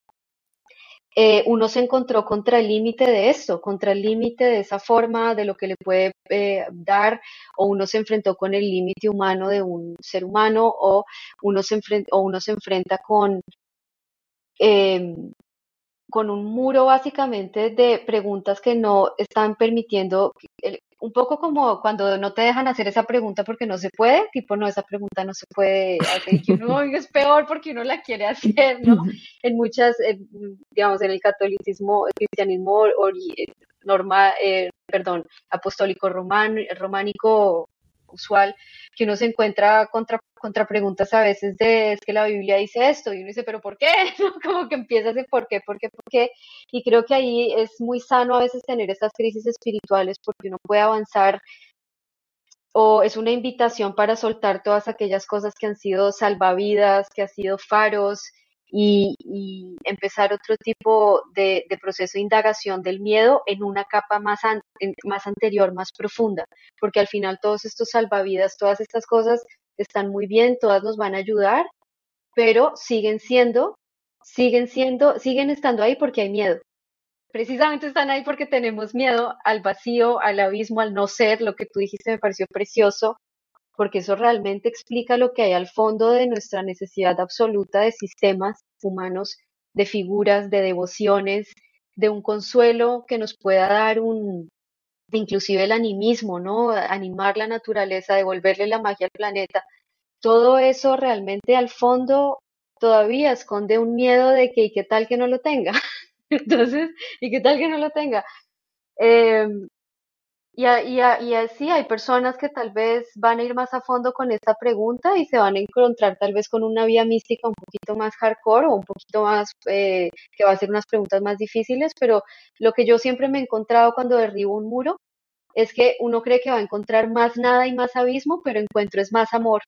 eh, uno se encontró contra el límite de esto, contra el límite de esa forma de lo que le puede eh, dar, o uno se enfrentó con el límite humano de un ser humano, o uno se, o uno se enfrenta con, em, con un muro básicamente de preguntas que no están permitiendo, un poco como cuando no te dejan hacer esa pregunta porque no se puede, tipo, no, esa pregunta no se puede hacer, que uno es peor porque uno la quiere hacer, ¿no? En muchas, digamos, en el catolicismo, el cristianismo normal, eh, perdón, apostólico romano, románico usual, que uno se encuentra contra, contra preguntas a veces de es que la Biblia dice esto y uno dice, pero ¿por qué? Como que empieza ese por qué, por qué, por qué. Y creo que ahí es muy sano a veces tener estas crisis espirituales porque uno puede avanzar o es una invitación para soltar todas aquellas cosas que han sido salvavidas, que han sido faros, y, empezar otro tipo de, proceso de indagación del miedo en una capa más, más anterior, más profunda, porque al final todos estos salvavidas, todas estas cosas están muy bien, todas nos van a ayudar, pero siguen siendo, siguen siendo, siguen estando ahí porque hay miedo. Precisamente están ahí porque tenemos miedo al vacío, al abismo, al no ser, lo que tú dijiste me pareció precioso, porque eso realmente explica lo que hay al fondo de nuestra necesidad absoluta de sistemas humanos, de figuras, de devociones, de un consuelo que nos pueda dar un, inclusive el animismo, ¿no? Animar la naturaleza, devolverle la magia al planeta. Todo eso realmente al fondo todavía esconde un miedo de que, ¿y qué tal que no lo tenga? Entonces, ¿y qué tal que no lo tenga? Em, y, y, y, así hay personas que tal vez van a ir más a fondo con esta pregunta y se van a encontrar tal vez con una vía mística un poquito más hardcore o un poquito más, eh, que va a ser unas preguntas más difíciles, pero lo que yo siempre me he encontrado cuando derribo un muro es que uno cree que va a encontrar más nada y más abismo, pero encuentro es más amor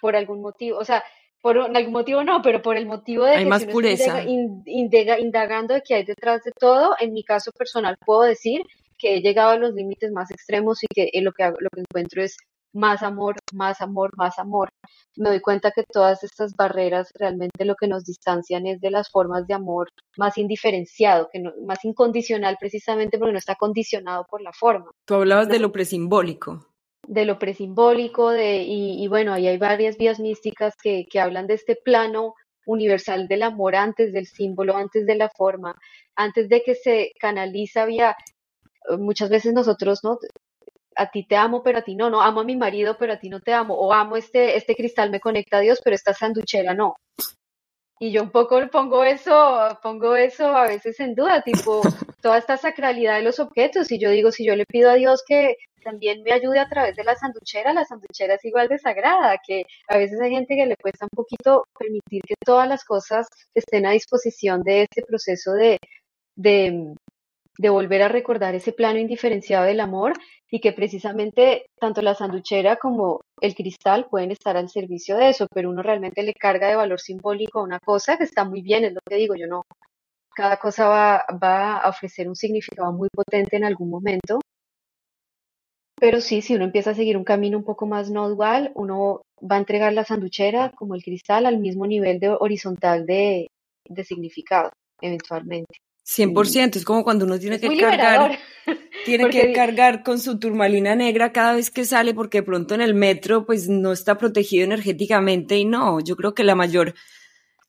por algún motivo. O sea, por algún motivo no, pero por el motivo de que más pureza. indagando de qué hay detrás de todo, en mi caso personal puedo decir que he llegado a los límites más extremos y que lo que, lo que encuentro es más amor, más amor, más amor. Me doy cuenta que todas estas barreras realmente lo que nos distancian es de las formas de amor más indiferenciado, que más incondicional precisamente porque no está condicionado por la forma. Tú hablabas de lo presimbólico. De lo presimbólico, de, y, bueno, ahí hay varias vías místicas que, que hablan de este plano universal del amor antes del símbolo, antes de la forma, antes de que se canaliza vía muchas veces nosotros, ¿no? A ti te amo, pero a ti no, no, amo a mi marido, pero a ti no te amo, o amo este, este cristal me conecta a Dios, pero esta sanduchera no. Y yo un poco pongo eso, pongo eso a veces en duda, tipo, toda esta sacralidad de los objetos, y yo digo, si yo le pido a Dios que también me ayude a través de la sanduchera, la sanduchera es igual de sagrada, que a veces hay gente que le cuesta un poquito permitir que todas las cosas estén a disposición de este proceso de, de volver a recordar ese plano indiferenciado del amor y que precisamente tanto la sanduchera como el cristal pueden estar al servicio de eso, pero uno realmente le carga de valor simbólico a una cosa que está muy bien, es lo que digo, yo no, cada cosa va, a ofrecer un significado muy potente en algún momento, pero sí, si uno empieza a seguir un camino un poco más no dual, uno va a entregar la sanduchera como el cristal al mismo nivel de horizontal de significado, eventualmente. 100%, es como cuando uno tiene que cargar, tiene que cargar con su turmalina negra cada vez que sale porque de pronto en el metro pues no está protegido energéticamente y no, yo creo que la mayor,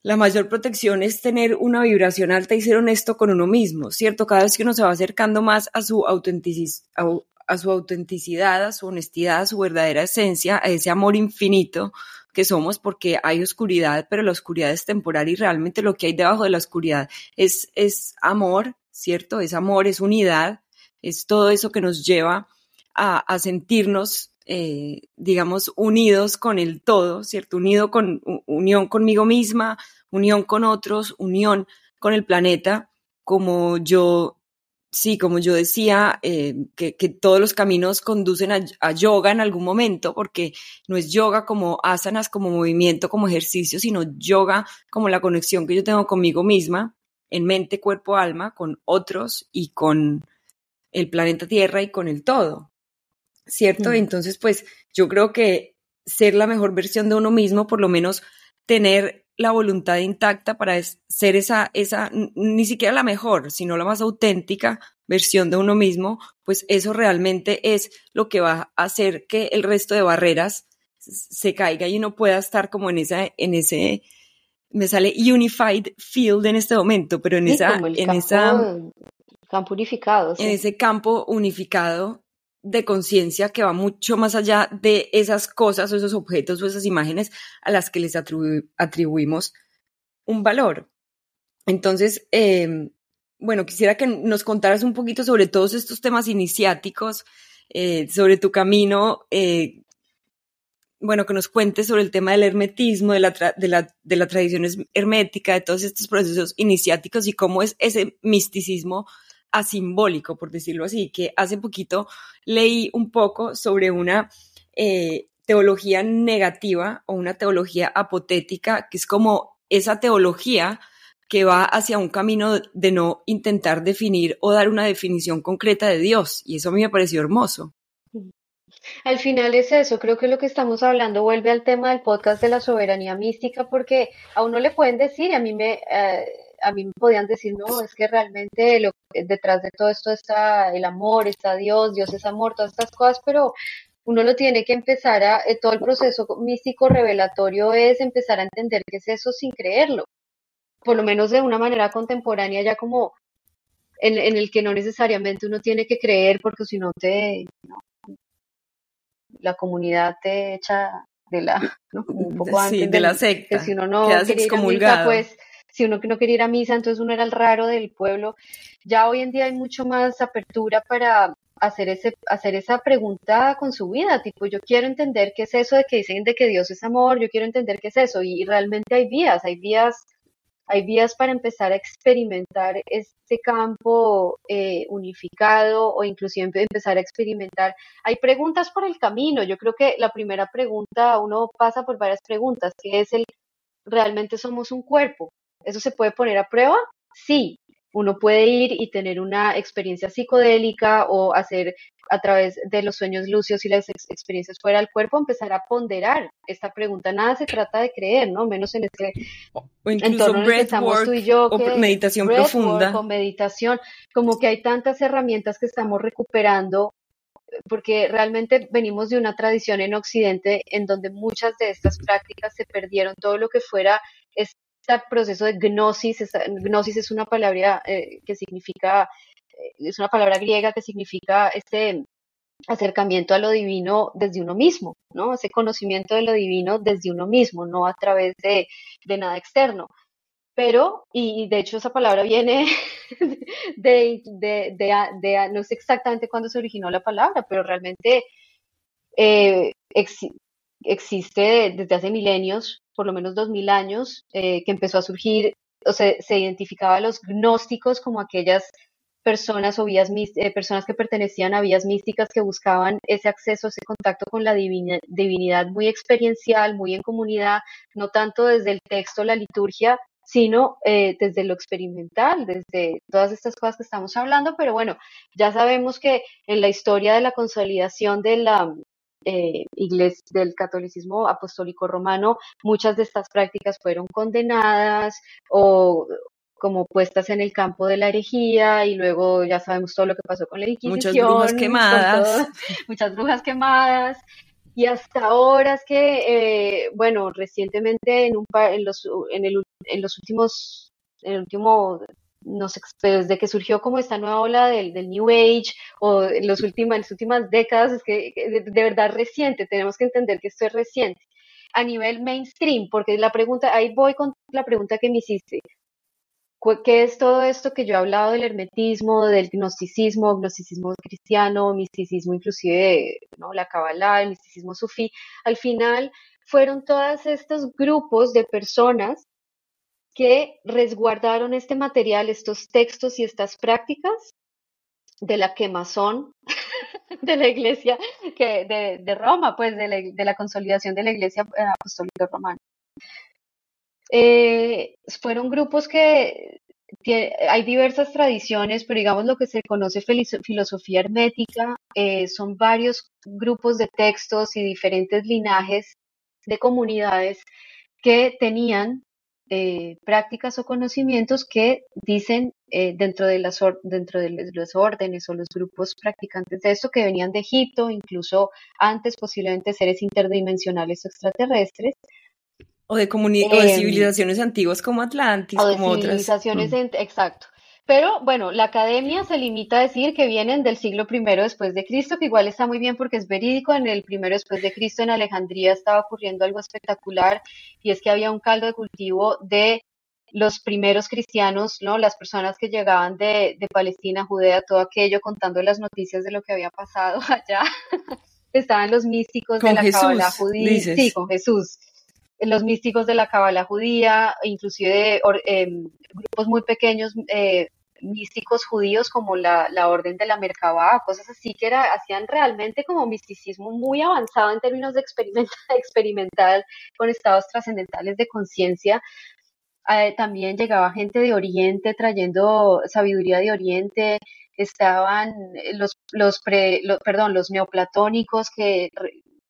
la mayor protección es tener una vibración alta y ser honesto con uno mismo, ¿cierto? Cada vez que uno se va acercando más a su, a su autenticidad, a su honestidad, a su verdadera esencia, a ese amor infinito, que somos porque hay oscuridad, pero la oscuridad es temporal y realmente lo que hay debajo de la oscuridad es, es amor, ¿cierto? Es amor, es unidad, es todo eso que nos lleva a, a sentirnos, eh, digamos, unidos con el todo, ¿cierto? Unido con, unión conmigo misma, unión con otros, unión con el planeta, como yo sí, como yo decía, eh, que, todos los caminos conducen a, yoga en algún momento, porque no es yoga como asanas, como movimiento, como ejercicio, sino yoga como la conexión que yo tengo conmigo misma, en mente, cuerpo, alma, con otros y con el planeta Tierra y con el todo. ¿Cierto? Mm. Entonces, pues yo creo que ser la mejor versión de uno mismo, por lo menos tener la voluntad intacta para ser esa, esa, ni siquiera la mejor, sino la más auténtica versión de uno mismo, pues eso realmente es lo que va a hacer que el resto de barreras se caiga y uno pueda estar como en esa, en ese, me sale unified field en este momento, pero en esa, en esa campo unificado, en ese campo unificado de conciencia que va mucho más allá de esas cosas o esos objetos o esas imágenes a las que les atribuimos un valor. Entonces, em, bueno, quisiera que nos contaras un poquito sobre todos estos temas iniciáticos, eh, sobre tu camino, eh, bueno, que nos cuentes sobre el tema del hermetismo, de la, de, la, de la tradición hermética, de todos estos procesos iniciáticos y cómo es ese misticismo asimbólico, por decirlo así, que hace poquito leí un poco sobre una eh, teología negativa o una teología apotética, que es como esa teología que va hacia un camino de no intentar definir o dar una definición concreta de Dios. Y eso a mí me pareció hermoso. Al final es eso, creo que lo que estamos hablando vuelve al tema del podcast de la soberanía mística, porque a uno le pueden decir, a mí me, eh, a mí me podían decir, no, es que realmente lo, detrás de todo esto está el amor, está Dios, Dios es amor, todas estas cosas, pero uno lo tiene que empezar a, eh, todo el proceso místico revelatorio es empezar a entender qué es eso sin creerlo, por lo menos de una manera contemporánea, ya como en, el que no necesariamente uno tiene que creer, porque si no te, la comunidad te echa de la, un poco antes de, la secta, que si uno no quiere ir a pues si uno no quería ir a misa, entonces uno era el raro del pueblo. Ya hoy en día hay mucho más apertura para hacer ese hacer esa pregunta con su vida, tipo yo quiero entender qué es eso de que dicen de que Dios es amor, yo quiero entender qué es eso y realmente hay vías, hay vías hay vías para empezar a experimentar este campo eh, unificado o inclusive empezar a experimentar. Hay preguntas por el camino. Yo creo que la primera pregunta, uno pasa por varias preguntas, que es el, ¿realmente somos un cuerpo? ¿Eso se puede poner a prueba? Sí, uno puede ir y tener una experiencia psicodélica o hacer a través de los sueños lucios y las experiencias fuera del cuerpo, empezar a ponderar esta pregunta. Nada se trata de creer, ¿no? Menos en este o entorno en el que estamos tú y yo. O meditación profunda. O meditación. Como que hay tantas herramientas que estamos recuperando porque realmente venimos de una tradición en Occidente en donde muchas de estas prácticas se perdieron, todo lo que fuera este proceso de gnosis, gnosis es una palabra eh, que significa, eh, es una palabra griega que significa este acercamiento a lo divino desde uno mismo, ¿no? Ese conocimiento de lo divino desde uno mismo, no a través de, nada externo. Pero, y de hecho esa palabra viene de, de, no sé exactamente cuándo se originó la palabra, pero realmente eh, existe desde hace milenios, por lo menos dos mil años, eh, que empezó a surgir, o sea, se identificaba a los gnósticos como aquellas personas o vías eh, personas que pertenecían a vías místicas que buscaban ese acceso, ese contacto con la divinidad muy experiencial, muy en comunidad, no tanto desde el texto, la liturgia, sino eh, desde lo experimental, desde todas estas cosas que estamos hablando, pero bueno, ya sabemos que en la historia de la consolidación de la, eh, iglesia, del catolicismo apostólico romano, muchas de estas prácticas fueron condenadas o como puestas en el campo de la herejía y luego ya sabemos todo lo que pasó con la Inquisición. Muchas brujas quemadas. muchas brujas quemadas. Y hasta ahora es que, eh, bueno, recientemente en, un en, los, en, el, en los últimos, en el último no sé, desde que surgió como esta nueva ola del, del New Age o en, los últimas, las últimas décadas, es que de, verdad reciente, tenemos que entender que esto es reciente. A nivel mainstream, porque la pregunta, ahí voy con la pregunta que me hiciste. ¿Qué es todo esto que yo he hablado del hermetismo, del gnosticismo, gnosticismo cristiano, misticismo inclusive, ¿no? la Kabbalah, el misticismo sufí? Al final fueron todos estos grupos de personas que resguardaron este material, estos textos y estas prácticas de la quemazón de la iglesia que, de, Roma, pues de la, consolidación de la iglesia eh, apostólica romana. Eh, fueron grupos que hay diversas tradiciones, pero digamos lo que se conoce filosofía hermética, eh, son varios grupos de textos y diferentes linajes de comunidades que tenían eh, prácticas o conocimientos que dicen eh, dentro, de las dentro de los órdenes o los grupos practicantes de esto que venían de Egipto, incluso antes posiblemente seres interdimensionales o extraterrestres. O de, em, civilizaciones antiguas como Atlantis, o de como civilizaciones, exacto. Pero bueno, la academia se limita a decir que vienen del siglo I después de Cristo, que igual está muy bien porque es verídico. En el primero después de Cristo en Alejandría estaba ocurriendo algo espectacular y es que había un caldo de cultivo de los primeros cristianos, ¿no? Las personas que llegaban de, de Palestina, Judea, todo aquello, contando las noticias de lo que había pasado allá. Estaban los místicos de la Cábala judía. Sí, con Jesús. Los místicos de la Cábala judía, inclusive em, grupos muy pequeños, eh, místicos judíos como la, Orden de la Merkabah, cosas así que era, hacían realmente como misticismo muy avanzado en términos de experimental, experimental con estados trascendentales de conciencia. Eh, también llegaba gente de Oriente trayendo sabiduría de Oriente, estaban los, los, los neoplatónicos que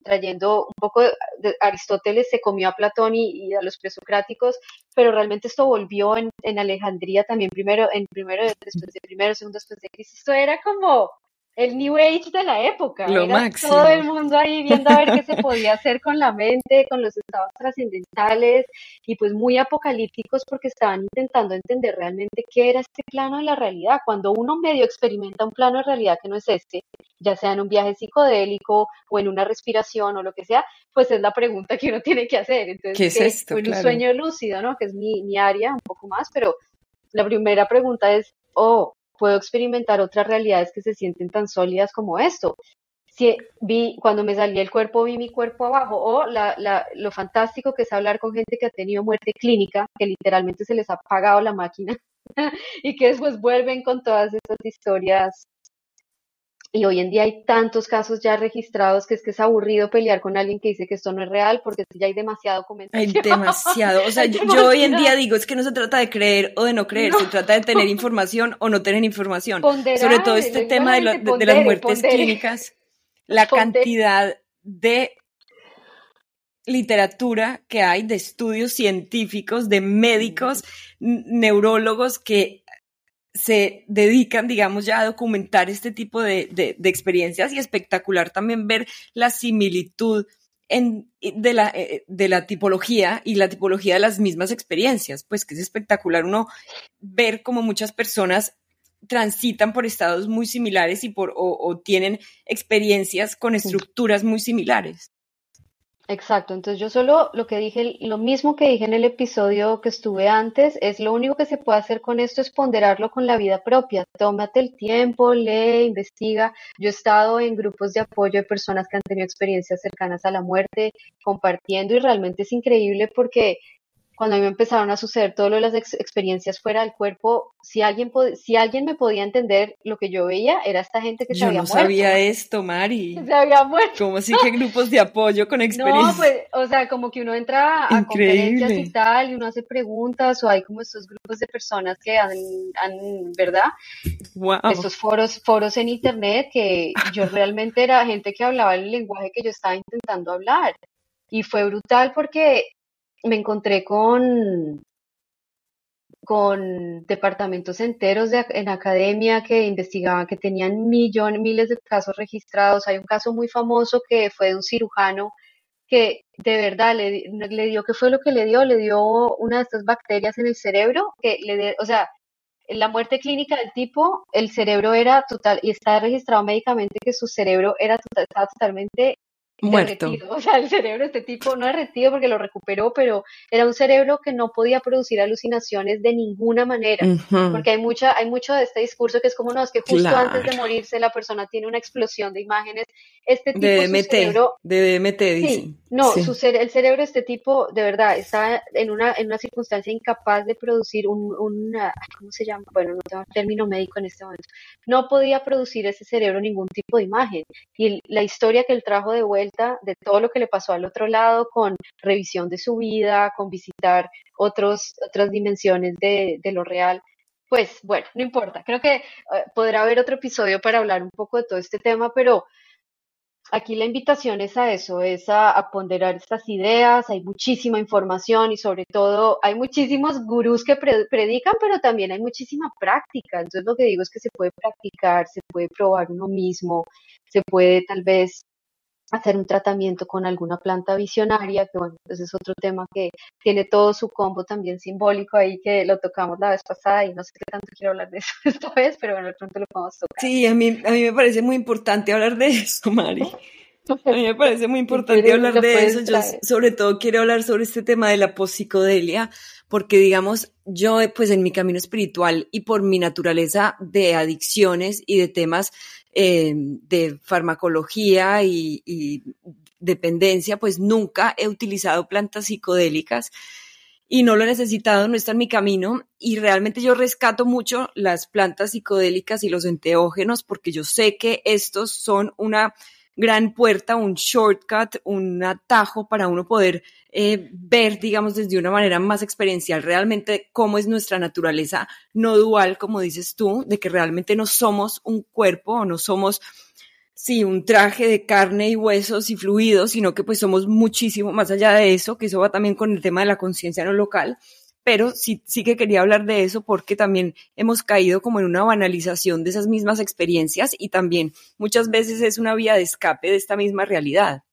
trayendo un poco de Aristóteles se comió a Platón y, a los presocráticos, pero realmente esto volvió en, en, Alejandría también primero, en primero, después de primero, segundo, después de Cristo. Esto era como el New Age de la época. Lo Era todo el mundo ahí viendo a ver qué se podía hacer con la mente, con los estados trascendentales y pues muy apocalípticos porque estaban intentando entender realmente qué era este plano de la realidad. Cuando uno medio experimenta un plano de realidad que no es este, ya sea en un viaje psicodélico o en una respiración o lo que sea, pues es la pregunta que uno tiene que hacer. Entonces, ¿qué es esto? un sueño lúcido, ¿no? Que es mi, mi área un poco más, pero la primera pregunta es, oh, puedo experimentar otras realidades que se sienten tan sólidas como esto. Si vi, cuando me salí el cuerpo, vi mi cuerpo abajo, o la, la, lo fantástico que es hablar con gente que ha tenido muerte clínica, que literalmente se les ha apagado la máquina, y que después vuelven con todas estas historias y hoy en día hay tantos casos ya registrados que es que es aburrido pelear con alguien que dice que esto no es real porque ya hay demasiado documentación. Hay demasiado. O sea, yo, hoy en día digo, es que no se trata de creer o de no creer, se trata de tener información o no tener información. Sobre todo este tema de, las muertes clínicas, la cantidad de literatura que hay, de estudios científicos, de médicos, neurólogos que se dedican, digamos, ya a documentar este tipo de, de, experiencias y espectacular también ver la similitud en, de, la, eh, de la tipología y la tipología de las mismas experiencias, pues que es espectacular uno ver cómo muchas personas transitan por estados muy similares y por, o tienen experiencias con estructuras muy similares. Exacto, entonces yo solo lo que dije, lo mismo que dije en el episodio que estuve antes, es lo único que se puede hacer con esto es ponderarlo con la vida propia. Tómate el tiempo, lee, investiga. Yo he estado en grupos de apoyo de personas que han tenido experiencias cercanas a la muerte, compartiendo y realmente es increíble porque cuando a mí me empezaron a suceder todo lo de las experiencias fuera del cuerpo, si alguien, si alguien me podía entender lo que yo veía, era esta gente que se había muerto. Yo no sabía esto, Mari. Se había muerto. Como así que grupos de apoyo con experiencias. No, pues, o sea, como que uno entra a conferencias y tal, y uno hace preguntas, o hay como estos grupos de personas que han, han ¿verdad? Wow. Estos foros, foros en internet que yo realmente era gente que hablaba el lenguaje que yo estaba intentando hablar. Y fue brutal porque me encontré con, con departamentos enteros de, en academia que investigaban que tenían millones, miles de casos registrados. Hay un caso muy famoso que fue de un cirujano que de verdad le, le dio, ¿qué fue lo que le dio? Le dio una de estas bacterias en el cerebro, que le, o sea, en la muerte clínica del tipo, el cerebro era total, y está registrado médicamente que su cerebro era total, estaba totalmente muerto. O sea, el cerebro de este tipo no derretido porque lo recuperó, pero era un cerebro que no podía producir alucinaciones de ninguna manera. Porque hay mucha, hay mucho de este discurso que es como, no, es que justo antes de morirse la persona tiene una explosión de imágenes. Este tipo de DMT, cerebro, de DMT, Sí, no, Su el cerebro de este tipo, de verdad, está en una, en una circunstancia incapaz de producir un, una, ¿cómo se llama? Bueno, no tengo término médico en este momento. No podía producir ese cerebro ningún tipo de imagen. Y la historia que él trajo de vuelta de todo lo que le pasó al otro lado con revisión de su vida, con visitar otros, otras dimensiones de, lo real. Pues bueno, no importa. Creo que eh, podrá haber otro episodio para hablar un poco de todo este tema, pero aquí la invitación es a eso, es a, ponderar estas ideas, hay muchísima información y sobre todo hay muchísimos gurús que predican, pero también hay muchísima práctica. Entonces lo que digo es que se puede practicar, se puede probar uno mismo, se puede tal vez hacer un tratamiento con alguna planta visionaria, que bueno, ese es otro tema que tiene todo su combo también simbólico ahí que lo tocamos la vez pasada y no sé qué tanto quiero hablar de eso esta vez, pero bueno, de pronto lo podemos tocar. Sí, a mí, a mí me parece muy importante hablar de eso, Mari. A mí me parece muy importante hablar de eso. Yo sobre todo quiero hablar sobre este tema de la psicodelia, porque digamos, yo pues en mi camino espiritual y por mi naturaleza de adicciones y de temas eh, de farmacología y dependencia, pues nunca he utilizado plantas psicodélicas y no lo he necesitado, no está en mi camino y realmente yo rescato mucho las plantas psicodélicas y los enteógenos porque yo sé que estos son una gran puerta, un shortcut, un atajo para uno poder eh, ver, digamos, desde una manera más experiencial realmente cómo es nuestra naturaleza no dual, como dices tú, de que realmente no somos un cuerpo o no somos sí, un traje de carne y huesos y fluidos, sino que pues somos muchísimo más allá de eso, que eso va también con el tema de la conciencia no local, pero sí, sí que quería hablar de eso porque también hemos caído como en una banalización de esas mismas experiencias y también muchas veces es una vía de escape de esta misma realidad,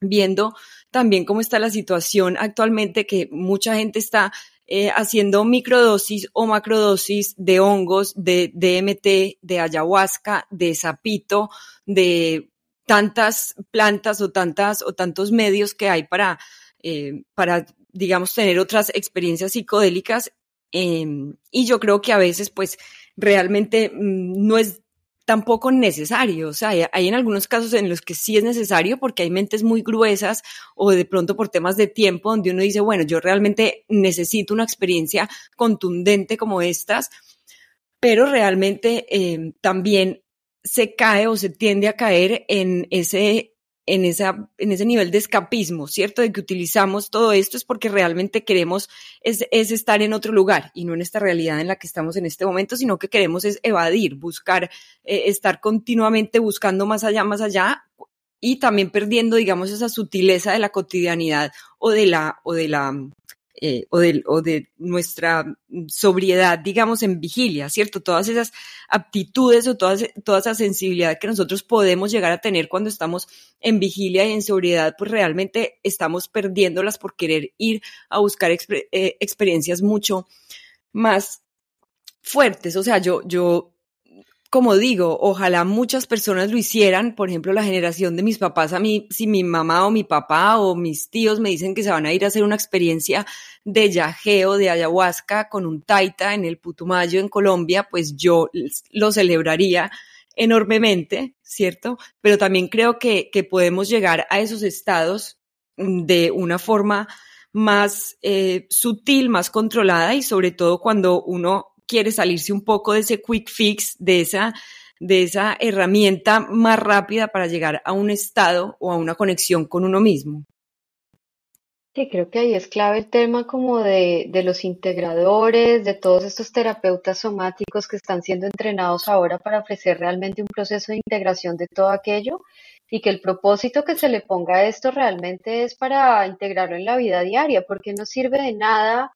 viendo también cómo está la situación actualmente que mucha gente está eh, haciendo microdosis o macrodosis de hongos, de DMT, de ayahuasca, de sapito, de tantas plantas o tantas o tantos medios que hay para, eh, para digamos, tener otras experiencias psicodélicas. Em, y yo creo que a veces, pues, realmente mm, no es tampoco necesario. O sea, hay, en algunos casos en los que sí es necesario porque hay mentes muy gruesas o de pronto por temas de tiempo donde uno dice, bueno, yo realmente necesito una experiencia contundente como estas, pero realmente eh, también se cae o se tiende a caer en ese en, esa, en ese nivel de escapismo, ¿cierto? De que utilizamos todo esto es porque realmente queremos es, es, estar en otro lugar y no en esta realidad en la que estamos en este momento, sino que queremos es evadir, buscar, eh, estar continuamente buscando más allá, más allá y también perdiendo, digamos, esa sutileza de la cotidianidad o de la, o de la, eh, o, de, o, de, nuestra sobriedad, digamos, en vigilia, ¿cierto? Todas esas aptitudes o todas, toda esa sensibilidad que nosotros podemos llegar a tener cuando estamos en vigilia y en sobriedad, pues realmente estamos perdiéndolas por querer ir a buscar eh, experiencias mucho más fuertes. O sea, yo, yo como digo, ojalá muchas personas lo hicieran, por ejemplo, la generación de mis papás, a mí, si mi mamá o mi papá o mis tíos me dicen que se van a ir a hacer una experiencia de yajeo, de ayahuasca con un taita en el Putumayo en Colombia, pues yo lo celebraría enormemente, ¿cierto? Pero también creo que, podemos llegar a esos estados de una forma más eh, sutil, más controlada y sobre todo cuando uno quiere salirse un poco de ese quick fix, de esa, de esa herramienta más rápida para llegar a un estado o a una conexión con uno mismo. Sí, creo que ahí es clave el tema como de, de, los integradores, de todos estos terapeutas somáticos que están siendo entrenados ahora para ofrecer realmente un proceso de integración de todo aquello y que el propósito que se le ponga a esto realmente es para integrarlo en la vida diaria, porque no sirve de nada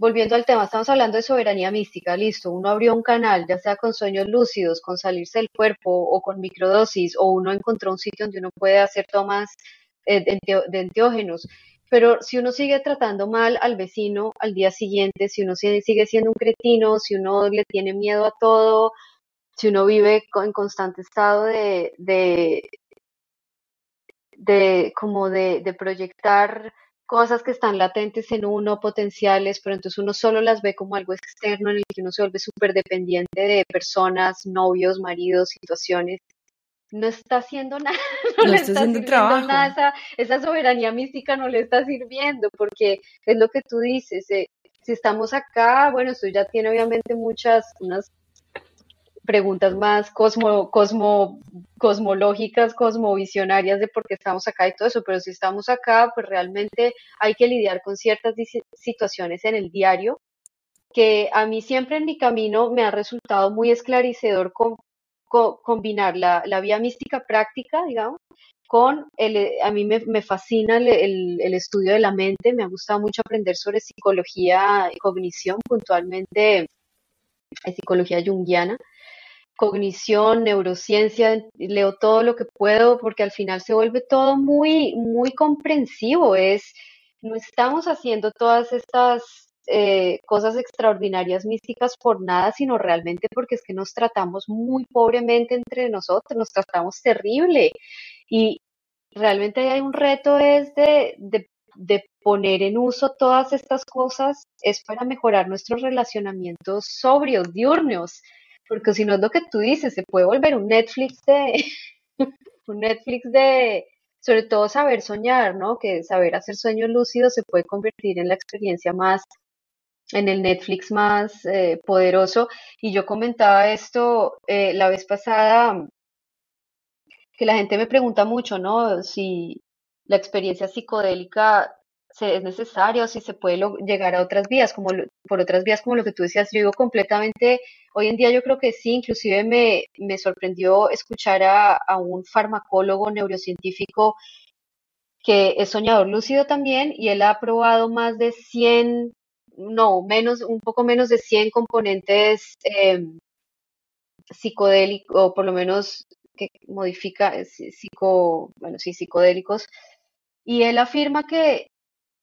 volviendo al tema, estamos hablando de soberanía mística, listo, uno abrió un canal, ya sea con sueños lúcidos, con salirse del cuerpo o con microdosis, o uno encontró un sitio donde uno puede hacer tomas eh, de enteógenos. Pero si uno sigue tratando mal al vecino al día siguiente, si uno sigue siendo un cretino, si uno le tiene miedo a todo, si uno vive en constante estado de, como de proyectar cosas que están latentes en uno, potenciales, pero entonces uno solo las ve como algo externo en el que uno se vuelve súper dependiente de personas, novios, maridos, situaciones. No está haciendo nada, no, le está, haciendo trabajo. Nada, esa, soberanía mística no le está sirviendo, porque es lo que tú dices, eh, si estamos acá, bueno, esto ya tiene obviamente muchas, unas preguntas más cosmo, cosmo, cosmológicas, cosmovisionarias de por qué estamos acá y todo eso, pero si estamos acá, pues realmente hay que lidiar con ciertas situaciones en el diario que a mí siempre en mi camino me ha resultado muy esclarecedor con, combinar la, la, vía mística práctica, digamos, con el, a mí me, me fascina el, el, el, estudio de la mente, me ha gustado mucho aprender sobre psicología y cognición, puntualmente psicología junguiana, cognición, neurociencia, leo todo lo que puedo porque al final se vuelve todo muy, muy comprensivo. Es, no estamos haciendo todas estas eh, cosas extraordinarias místicas por nada, sino realmente porque es que nos tratamos muy pobremente entre nosotros, nos tratamos terrible. Y realmente hay un reto es de, de, de poner en uso todas estas cosas, es para mejorar nuestros relacionamientos sobrios, diurnos, porque si no es lo que tú dices, se puede volver un Netflix de, un Netflix de, sobre todo saber soñar, ¿no? Que saber hacer sueños lúcidos se puede convertir en la experiencia más, en el Netflix más eh, poderoso. Y yo comentaba esto eh, la vez pasada, que la gente me pregunta mucho, ¿no? Si la experiencia psicodélica es necesaria o si se puede llegar a otras vías, como por otras vías como lo que tú decías, yo digo completamente, hoy en día yo creo que sí, inclusive me, me sorprendió escuchar a, a, un farmacólogo neurocientífico que es soñador lúcido también y él ha probado más de 100, no, menos, un poco menos de 100 componentes eh, psicodélicos, o por lo menos que modifica, eh, psico, bueno, sí, psicodélicos, y él afirma que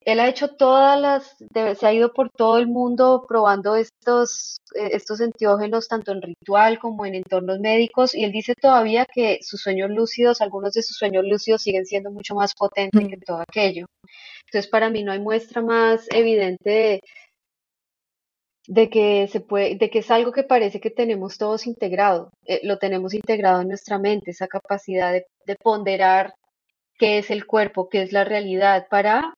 él ha hecho todas las, se ha ido por todo el mundo probando estos, eh, estos enteógenos tanto en ritual como en entornos médicos y él dice todavía que sus sueños lúcidos, algunos de sus sueños lúcidos siguen siendo mucho más potentes que todo aquello. Entonces para mí no hay muestra más evidente de, que se puede, de que es algo que parece que tenemos todos integrado, eh, lo tenemos integrado en nuestra mente, esa capacidad de, de ponderar qué es el cuerpo, qué es la realidad, para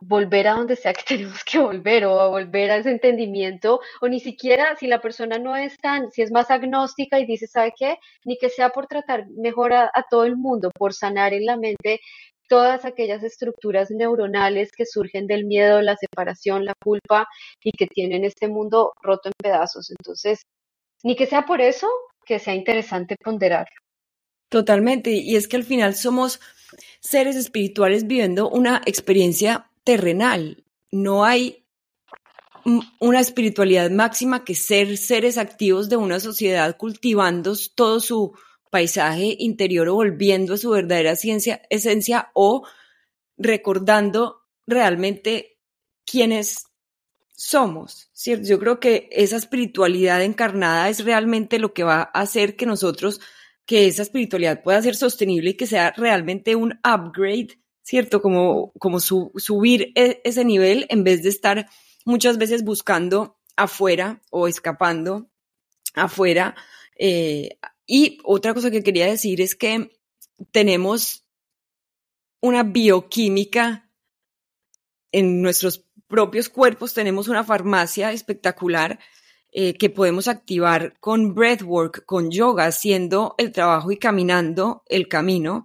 volver a donde sea que tenemos que volver o a volver a ese entendimiento o ni siquiera si la persona no es tan, si es más agnóstica y dice, ¿sabe qué? Ni que sea por tratar mejor a, todo el mundo, por sanar en la mente todas aquellas estructuras neuronales que surgen del miedo, la separación, la culpa y que tienen este mundo roto en pedazos. Entonces, ni que sea por eso que sea interesante ponderarlo. Totalmente, y es que al final somos seres espirituales viviendo una experiencia terrenal. No hay una espiritualidad máxima que ser seres activos de una sociedad cultivando todo su paisaje interior o volviendo a su verdadera ciencia, esencia o recordando realmente quiénes somos, ¿cierto? Yo creo que esa espiritualidad encarnada es realmente lo que va a hacer que nosotros, que esa espiritualidad pueda ser sostenible y que sea realmente un upgrade ¿cierto? Como, como subir e, ese nivel en vez de estar muchas veces buscando afuera o escapando afuera. Eh, y otra cosa que quería decir es que tenemos una bioquímica en nuestros propios cuerpos, tenemos una farmacia espectacular eh, que podemos activar con breathwork, con yoga, haciendo el trabajo y caminando el camino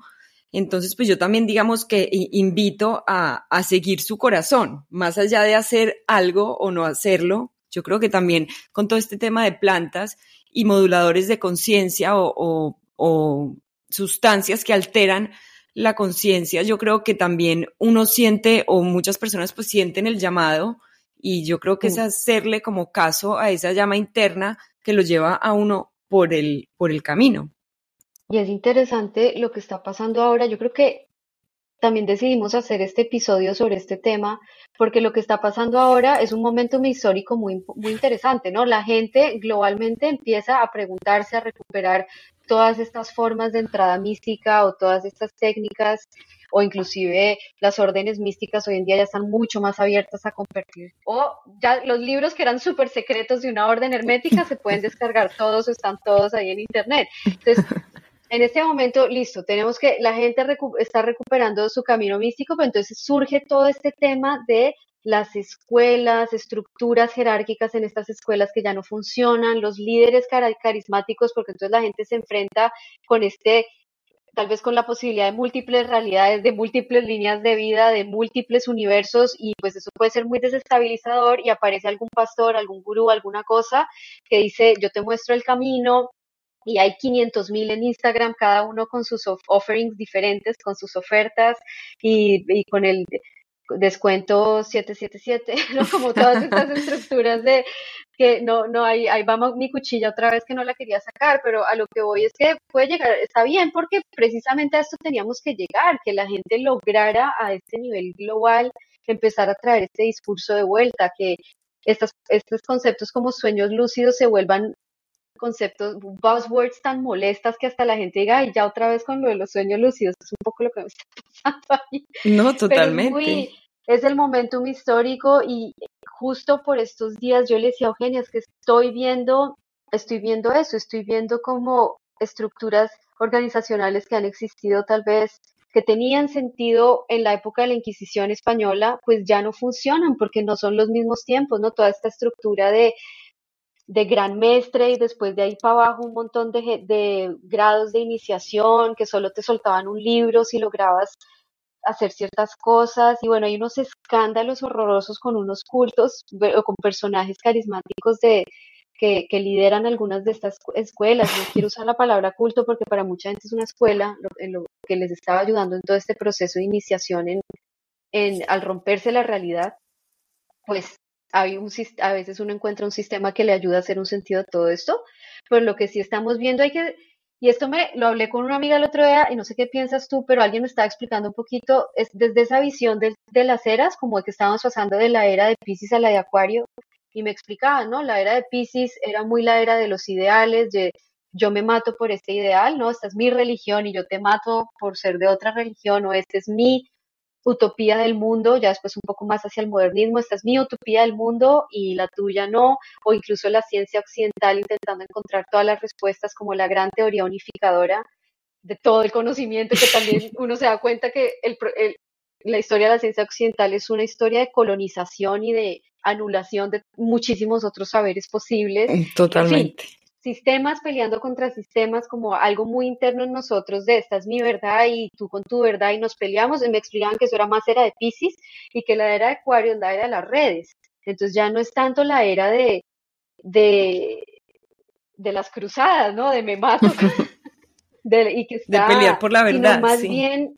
entonces, pues yo también digamos que invito a, a seguir su corazón, más allá de hacer algo o no hacerlo. Yo creo que también con todo este tema de plantas y moduladores de conciencia o, o, o sustancias que alteran la conciencia, yo creo que también uno siente o muchas personas pues sienten el llamado y yo creo que es hacerle como caso a esa llama interna que lo lleva a uno por el, por el camino. Y es interesante lo que está pasando ahora. Yo creo que también decidimos hacer este episodio sobre este tema porque lo que está pasando ahora es un momento histórico muy, muy interesante, ¿no? La gente globalmente empieza a preguntarse, a recuperar todas estas formas de entrada mística o todas estas técnicas o inclusive las órdenes místicas hoy en día ya están mucho más abiertas a compartir. O ya los libros que eran súper secretos de una orden hermética se pueden descargar todos, están todos ahí en internet. Entonces, en este momento, listo, tenemos que, la gente está recuperando su camino místico, pero entonces surge todo este tema de las escuelas, estructuras jerárquicas en estas escuelas que ya no funcionan, los líderes carismáticos, porque entonces la gente se enfrenta con este, tal vez con la posibilidad de múltiples realidades, de múltiples líneas de vida, de múltiples universos, y pues eso puede ser muy desestabilizador y aparece algún pastor, algún gurú, alguna cosa que dice, yo te muestro el camino, y hay 500 mil en Instagram, cada uno con sus offerings diferentes, con sus ofertas y, y con el descuento 777, ¿no? Como todas estas estructuras de que no, no, ahí, ahí vamos mi cuchilla otra vez que no la quería sacar, pero a lo que voy es que puede llegar, está bien, porque precisamente a esto teníamos que llegar, que la gente lograra a este nivel global empezar a traer este discurso de vuelta, que estos, estos conceptos como sueños lúcidos se vuelvan conceptos, buzzwords tan molestas que hasta la gente diga, ay, ya otra vez con lo de los sueños lúcidos, es un poco lo que me está pasando ahí. No, totalmente. es, el momentum histórico y justo por estos días yo le decía a Eugenia, es que estoy viendo, estoy viendo eso, estoy viendo como estructuras organizacionales que han existido tal vez que tenían sentido en la época de la Inquisición española, pues ya no funcionan porque no son los mismos tiempos, ¿no? Toda esta estructura de de gran mestre y después de ahí para abajo un montón de, grados de iniciación que solo te soltaban un libro si lograbas hacer ciertas cosas y bueno, hay unos escándalos horrorosos con unos cultos o con personajes carismáticos de, que, lideran algunas de estas escuelas. No quiero usar la palabra culto porque para mucha gente es una escuela lo, lo que les estaba ayudando en todo este proceso de iniciación en, en, al romperse la realidad, pues hay un, a veces uno encuentra un sistema que le ayuda a hacer un sentido a todo esto, pero lo que sí estamos viendo hay que, y esto me lo hablé con una amiga el otro día y no sé qué piensas tú, pero alguien me estaba explicando un poquito, es desde esa visión de, las eras, como que estábamos pasando de la era de Pisces a la de Acuario, y me explicaba, ¿no? La era de Pisces era muy la era de los ideales, de yo me mato por este ideal, ¿no? Esta es mi religión y yo te mato por ser de otra religión, o este es mi utopía del mundo, ya después un poco más hacia el modernismo, esta es mi utopía del mundo y la tuya no, o incluso la ciencia occidental intentando encontrar todas las respuestas como la gran teoría unificadora de todo el conocimiento, que también uno se da cuenta que el, la historia de la ciencia occidental es una historia de colonización y de anulación de muchísimos otros saberes posibles. Totalmente sistemas peleando contra sistemas como algo muy interno en nosotros de esta es mi verdad y tú con tu verdad y nos peleamos y me explicaban que eso era más era de Pisces y que la era de Acuario es la era de las redes. Entonces ya no es tanto la era de, de, de las cruzadas, ¿no? De me mato. de, y que está, de pelear por la verdad. más bien,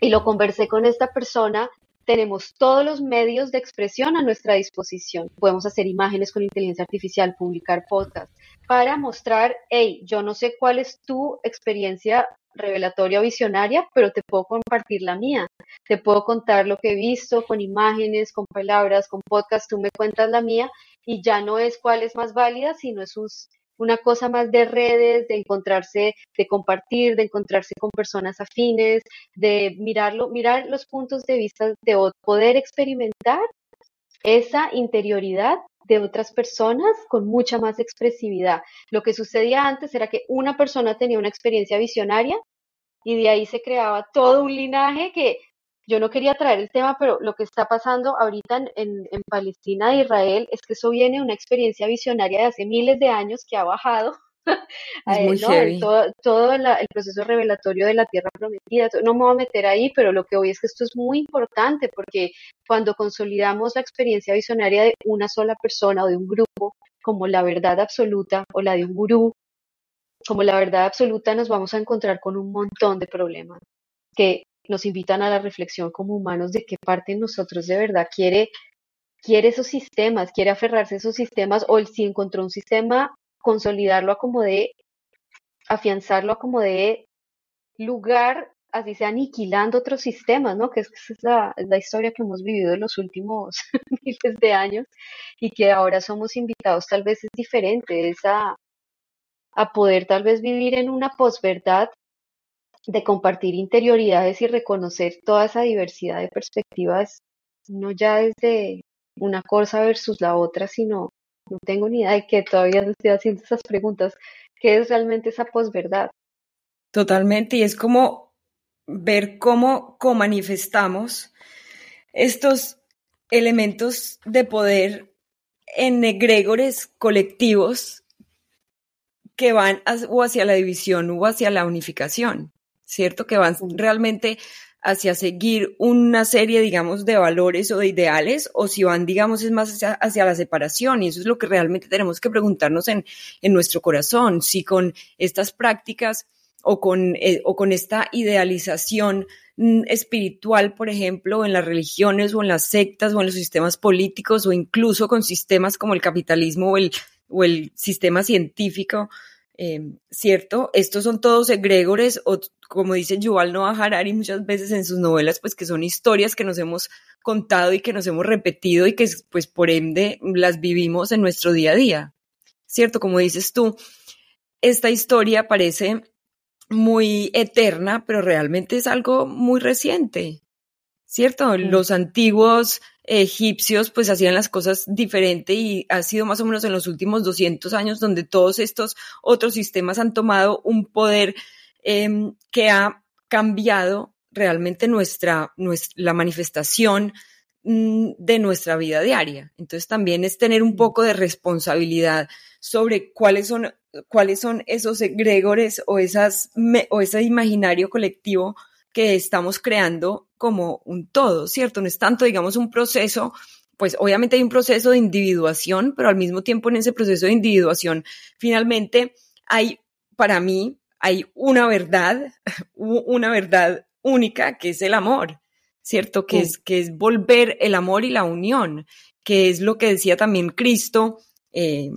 y lo conversé con esta persona, tenemos todos los medios de expresión a nuestra disposición. Podemos hacer imágenes con inteligencia artificial, publicar podcasts, para mostrar, hey, yo no sé cuál es tu experiencia revelatoria o visionaria, pero te puedo compartir la mía. Te puedo contar lo que he visto con imágenes, con palabras, con podcast, tú me cuentas la mía y ya no es cuál es más válida, sino es una cosa más de redes, de encontrarse, de compartir, de encontrarse con personas afines, de mirarlo, mirar los puntos de vista, de poder experimentar esa interioridad de otras personas con mucha más expresividad. Lo que sucedía antes era que una persona tenía una experiencia visionaria y de ahí se creaba todo un linaje que yo no quería traer el tema, pero lo que está pasando ahorita en, en Palestina e Israel es que eso viene de una experiencia visionaria de hace miles de años que ha bajado todo, el proceso revelatorio de la tierra prometida. No me voy a meter ahí, pero lo que hoy es que esto es muy importante porque cuando consolidamos la experiencia visionaria de una sola persona o de un grupo como la verdad absoluta o la de un gurú, como la verdad absoluta nos vamos a encontrar con un montón de problemas que nos invitan a la reflexión como humanos de qué parte nosotros de verdad quiere quiere esos sistemas, quiere aferrarse a esos sistemas o si encontró un sistema consolidarlo a como de, afianzarlo a como de lugar, así sea aniquilando otros sistemas, ¿no? Que es, es, la, la, historia que hemos vivido en los últimos miles de años y que ahora somos invitados tal vez es diferente, es a, a poder tal vez vivir en una posverdad de compartir interioridades y reconocer toda esa diversidad de perspectivas, no ya desde una cosa versus la otra, sino no tengo ni idea de que todavía no estoy haciendo esas preguntas. ¿Qué es realmente esa posverdad? Totalmente, y es como ver cómo manifestamos estos elementos de poder en egregores colectivos que van o hacia la división o hacia la unificación, ¿cierto? Que van realmente hacia seguir una serie, digamos, de valores o de ideales, o si van, digamos, es más hacia, la separación. Y eso es lo que realmente tenemos que preguntarnos en, en nuestro corazón, si con estas prácticas o con, eh, o con esta idealización mm, espiritual, por ejemplo, en las religiones o en las sectas o en los sistemas políticos o incluso con sistemas como el capitalismo o el, o el sistema científico, Em, ¿Cierto? Estos son todos egregores o como dice Yuval Noah Harari muchas veces en sus novelas, pues que son historias que nos hemos contado y que nos hemos repetido y que pues por ende las vivimos en nuestro día a día. ¿Cierto? Como dices tú, esta historia parece muy eterna, pero realmente es algo muy reciente. ¿Cierto? Los antiguos egipcios pues hacían las cosas diferente y ha sido más o menos en los últimos 200 años donde todos estos otros sistemas han tomado un poder em, que ha cambiado realmente nuestra, nuestra, la manifestación mm, de nuestra vida diaria. Entonces también es tener un poco de responsabilidad sobre cuáles son, cuáles son esos egregores o, esas, o ese imaginario colectivo que estamos creando como un todo, ¿cierto? No es tanto, digamos, un proceso, pues obviamente hay un proceso de individuación, pero al mismo tiempo en ese proceso de individuación, finalmente hay, para mí, hay una verdad, una verdad única que es el amor, ¿cierto? Que, es, que es volver el amor y la unión, que es lo que decía también Cristo, eh,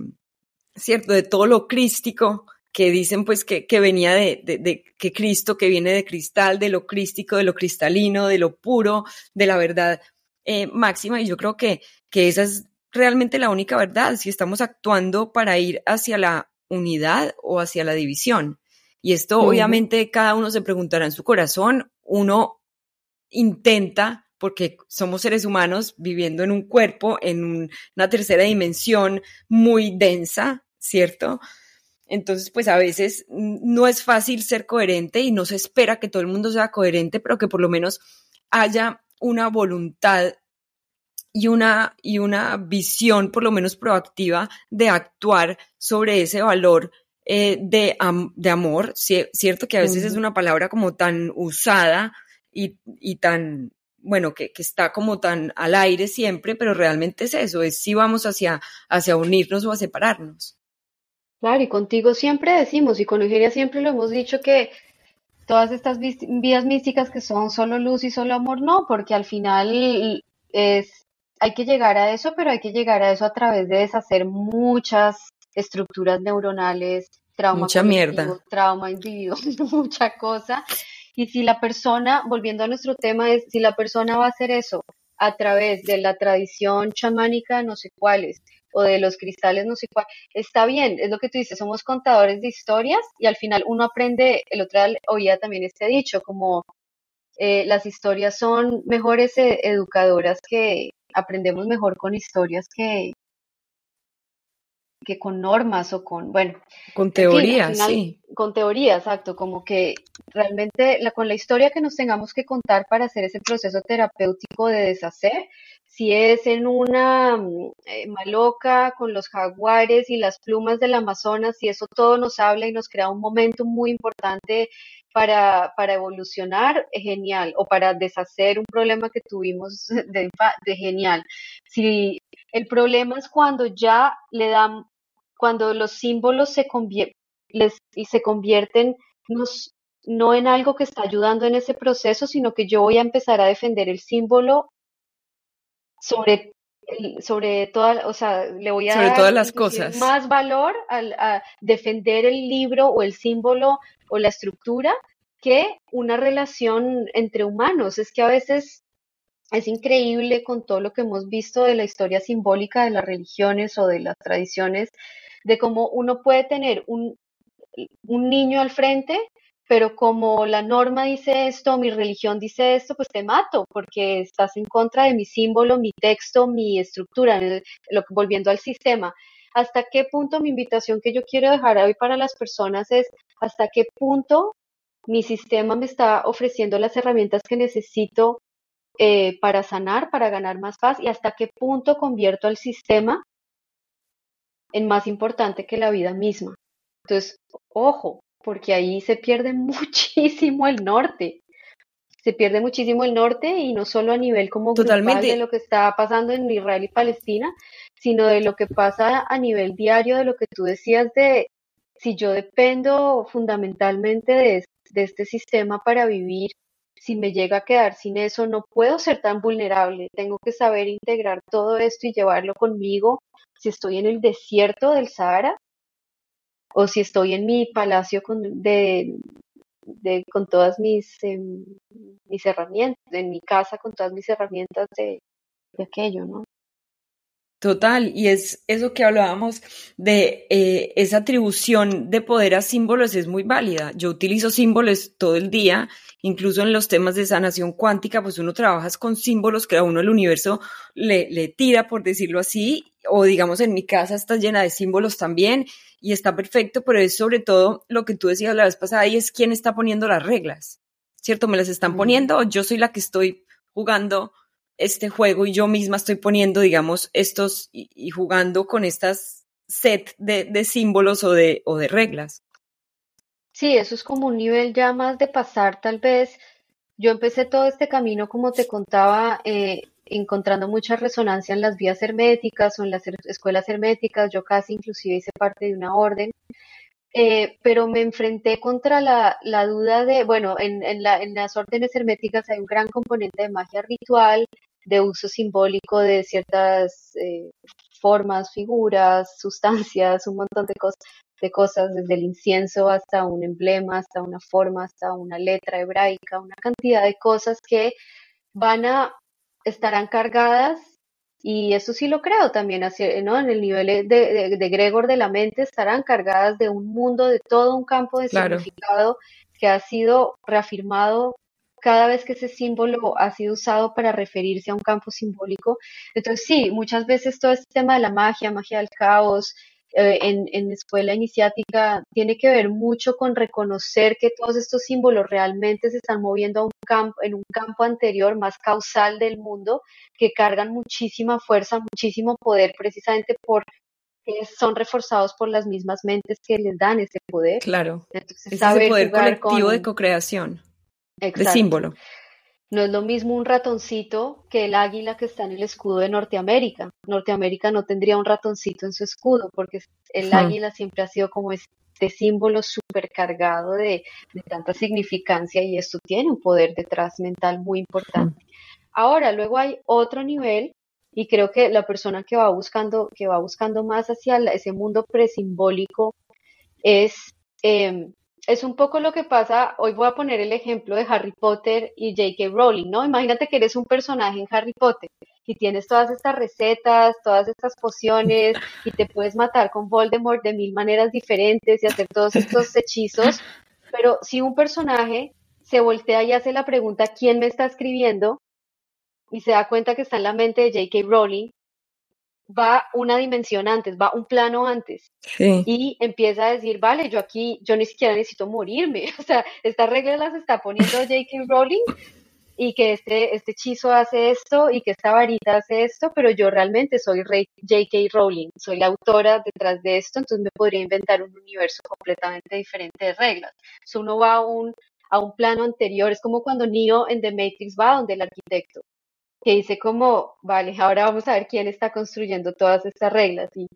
¿cierto? De todo lo crístico que dicen pues que, que venía de, de, que Cristo, que viene de cristal, de lo crístico, de lo cristalino, de lo puro, de la verdad eh, máxima. Y yo creo que, que esa es realmente la única verdad, si estamos actuando para ir hacia la unidad o hacia la división. Y esto obviamente cada uno se preguntará en su corazón, uno intenta, porque somos seres humanos viviendo en un cuerpo, en una tercera dimensión muy densa, ¿cierto? Entonces, pues a veces no es fácil ser coherente y no se espera que todo el mundo sea coherente, pero que por lo menos haya una voluntad y una, y una visión por lo menos proactiva de actuar sobre ese valor eh, de, de, amor, ¿cierto? Que a veces es una palabra como tan usada y, y tan, bueno, que, que, está como tan al aire siempre, pero realmente es eso, es si vamos hacia, hacia unirnos o a separarnos. Claro, y contigo siempre decimos, y con Nigeria siempre lo hemos dicho que todas estas vías místicas que son solo luz y solo amor, no, porque al final es, hay que llegar a eso, pero hay que llegar a eso a través de deshacer muchas estructuras neuronales, trauma, mucha mierda, trauma individual, mucha cosa. Y si la persona, volviendo a nuestro tema, es si la persona va a hacer eso a través de la tradición chamánica, no sé cuáles, o de los cristales, no sé cuál, está bien, es lo que tú dices, somos contadores de historias y al final uno aprende, el otro oía también este dicho, como eh, las historias son mejores eh, educadoras que aprendemos mejor con historias que, que con normas o con, bueno. Con teorías, sí. Con teoría, exacto, como que realmente la, con la historia que nos tengamos que contar para hacer ese proceso terapéutico de deshacer, si es en una mm, eh, maloca con los jaguares y las plumas del Amazonas, y eso todo nos habla y nos crea un momento muy importante para, para evolucionar, genial, o para deshacer un problema que tuvimos de, genial. Si el problema es cuando ya le dan, cuando los símbolos se, les, y se convierten no en algo que está ayudando en ese proceso, sino que yo voy a empezar a defender el símbolo sobre sobre todas, o sea, le voy a dar todas las cosas. más valor al, a defender el libro o el símbolo o la estructura que una relación entre humanos. Es que a veces es increíble con todo lo que hemos visto de la historia simbólica de las religiones o de las tradiciones, de cómo uno puede tener un, un niño al frente pero como la norma dice esto, mi religión dice esto, pues te mato porque estás en contra de mi símbolo, mi texto, mi estructura, volviendo al sistema. ¿Hasta qué punto mi invitación que yo quiero dejar hoy para las personas es hasta qué punto mi sistema me está ofreciendo las herramientas que necesito eh, para sanar, para ganar más paz y hasta qué punto convierto al sistema en más importante que la vida misma? Entonces, ojo, porque ahí se pierde muchísimo el norte. Se pierde muchísimo el norte y no solo a nivel como Totalmente. de lo que está pasando en Israel y Palestina, sino de lo que pasa a nivel diario, de lo que tú decías de si yo dependo fundamentalmente de, de este sistema para vivir, si me llega a quedar sin eso, no puedo ser tan vulnerable. Tengo que saber integrar todo esto y llevarlo conmigo. Si estoy en el desierto del Sahara, o si estoy en mi palacio con, de, con todas mis, em, mis herramientas, en mi casa con todas mis herramientas de, de aquello, ¿no? Total, y es eso que hablábamos de eh, esa atribución de poder a símbolos es muy válida. Yo utilizo símbolos todo el día, incluso en los temas de sanación cuántica, pues uno trabaja con símbolos que a uno el universo le, le tira, por decirlo así, o digamos en mi casa está llena de símbolos también y está perfecto, pero es sobre todo lo que tú decías la vez pasada y es quién está poniendo las reglas, ¿cierto? Me las están poniendo, yo soy la que estoy jugando este juego y yo misma estoy poniendo, digamos, estos y, jugando con estas set de, símbolos o de, o de reglas. Sí, eso es como un nivel ya más de pasar, tal vez. Yo empecé todo este camino, como te contaba, eh, encontrando mucha resonancia en las vías herméticas o en las escuelas herméticas. Yo casi inclusive hice parte de una orden. Eh, pero me enfrenté contra la, la duda de, bueno, en, en, la, en, las órdenes herméticas hay un gran componente de magia ritual, de uso simbólico de ciertas eh, formas, figuras, sustancias, un montón de cosas, de cosas, desde el incienso hasta un emblema, hasta una forma, hasta una letra hebraica, una cantidad de cosas que van a estarán cargadas y eso sí lo creo también, ¿no? En el nivel de, de, Gregor de la mente estarán cargadas de un mundo, de todo un campo de significado que ha sido reafirmado cada vez que ese símbolo ha sido usado para referirse a un campo simbólico. Entonces, sí, muchas veces todo este tema de la magia, magia del caos, eh, en, en escuela iniciática tiene que ver mucho con reconocer que todos estos símbolos realmente se están moviendo a un campo, en un campo anterior, más causal del mundo, que cargan muchísima fuerza, muchísimo poder, precisamente por son reforzados por las mismas mentes que les dan ese poder. Claro. Entonces, ese poder colectivo de co-creación de símbolo. No es lo mismo un ratoncito que el águila que está en el escudo de Norteamérica. Norteamérica no tendría un ratoncito en su escudo porque el águila siempre ha sido como este símbolo supercargado de, de tanta significancia y esto tiene un poder detrás mental muy importante. Ahora, luego hay otro nivel y creo que la persona que va buscando, que va buscando más hacia ese mundo presimbólico es eh, es un poco lo que pasa, hoy voy a poner el ejemplo de Harry Potter y J.K. Rowling, ¿no? Imagínate que eres un personaje en Harry Potter y tienes todas estas recetas, todas estas pociones y te puedes matar con Voldemort de mil maneras diferentes y hacer todos estos hechizos, pero si un personaje se voltea y hace la pregunta ¿quién me está escribiendo? y se da cuenta que está en la mente de J.K. Rowling, va una dimensión antes, va un plano antes. Y empieza a decir, vale, yo aquí, yo ni siquiera necesito morirme. O sea, estas reglas las está poniendo J.K. Rowling y que este, este hechizo hace esto y que esta varita hace esto, pero yo realmente soy J.K. Rowling, soy la autora detrás de esto, entonces me podría inventar un universo completamente diferente de reglas. Uno va a un, a un plano anterior, es como cuando Neo en The Matrix va donde el arquitecto que dice como, vale, ahora vamos a ver quién está construyendo todas estas reglas. Y,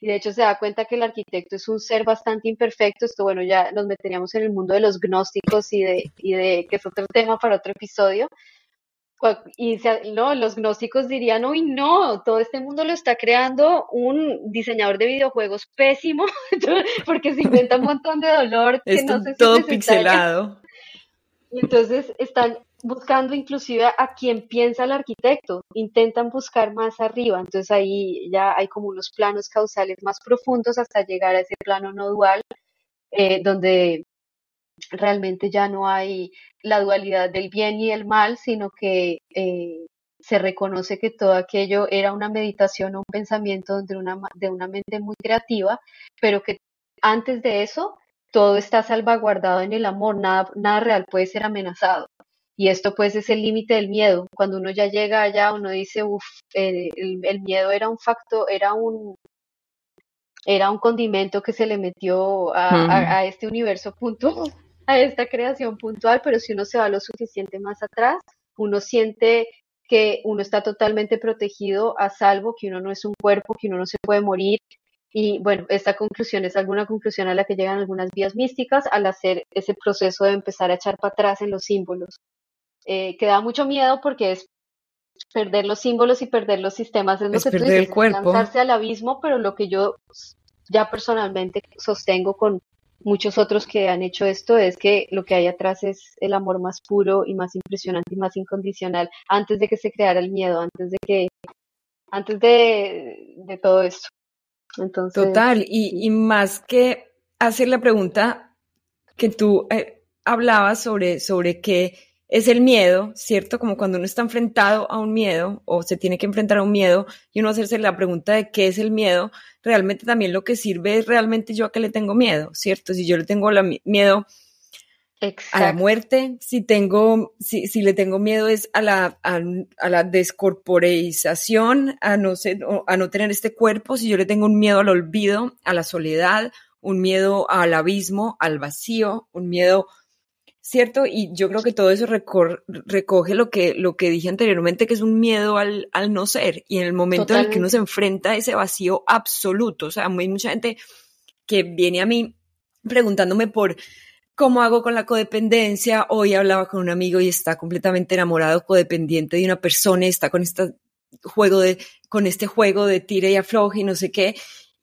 de hecho se da cuenta que el arquitecto es un ser bastante imperfecto. Esto, bueno, ya nos meteríamos en el mundo de los gnósticos y de, y de que es otro tema para otro episodio. Y no, los gnósticos dirían, uy, no, todo este mundo lo está creando un diseñador de videojuegos pésimo, porque se inventa un montón de dolor. Que no sé todo pixelado. Entonces están buscando inclusive a quien piensa el arquitecto, intentan buscar más arriba, entonces ahí ya hay como unos planos causales más profundos hasta llegar a ese plano no dual, eh, donde realmente ya no hay la dualidad del bien y el mal, sino que eh, se reconoce que todo aquello era una meditación o un pensamiento de una, de una mente muy creativa, pero que antes de eso todo está salvaguardado en el amor, nada, nada real puede ser amenazado. Y esto pues es el límite del miedo. Cuando uno ya llega allá, uno dice, uff, el, miedo era un facto, era un, era un condimento que se le metió a, este universo puntual, a esta creación puntual, pero si uno se va lo suficiente más atrás, uno siente que uno está totalmente protegido, a salvo, que uno no es un cuerpo, que uno no se puede morir. Y bueno, esta conclusión es alguna conclusión a la que llegan algunas vías místicas al hacer ese proceso de empezar a echar para atrás en los símbolos eh, que da mucho miedo porque es perder los símbolos y perder los sistemas es, lo que perder el cuerpo. lanzarse al abismo, pero lo que yo ya personalmente sostengo con muchos otros que han hecho esto es que lo que hay atrás es el amor más puro y más impresionante y más incondicional antes de que se creara el miedo, antes de que, antes de, de todo esto. Entonces, Total, y, y, más que hacer la pregunta que tú eh, hablabas sobre, sobre qué es el miedo, ¿cierto? Como cuando uno está enfrentado a un miedo o se tiene que enfrentar a un miedo y uno hacerse la pregunta de qué es el miedo, realmente también lo que sirve es realmente yo a qué le tengo miedo, ¿cierto? Si yo le tengo miedo a la muerte, si tengo, si, si, le tengo miedo es a la, a, la descorporeización, a no, ser, a no tener este cuerpo, si yo le tengo un miedo al olvido, a la soledad, un miedo al abismo, al vacío, un miedo ¿cierto? Y yo creo que todo eso recoge lo que, lo que dije anteriormente, que es un miedo al, al no ser. Y en el momento en el que uno se enfrenta a ese vacío absoluto, o sea, hay mucha gente que viene a mí preguntándome por cómo hago con la codependencia. Hoy hablaba con un amigo y está completamente enamorado, codependiente de una persona, y está con este juego de, con este juego de tire y afloje y no sé qué.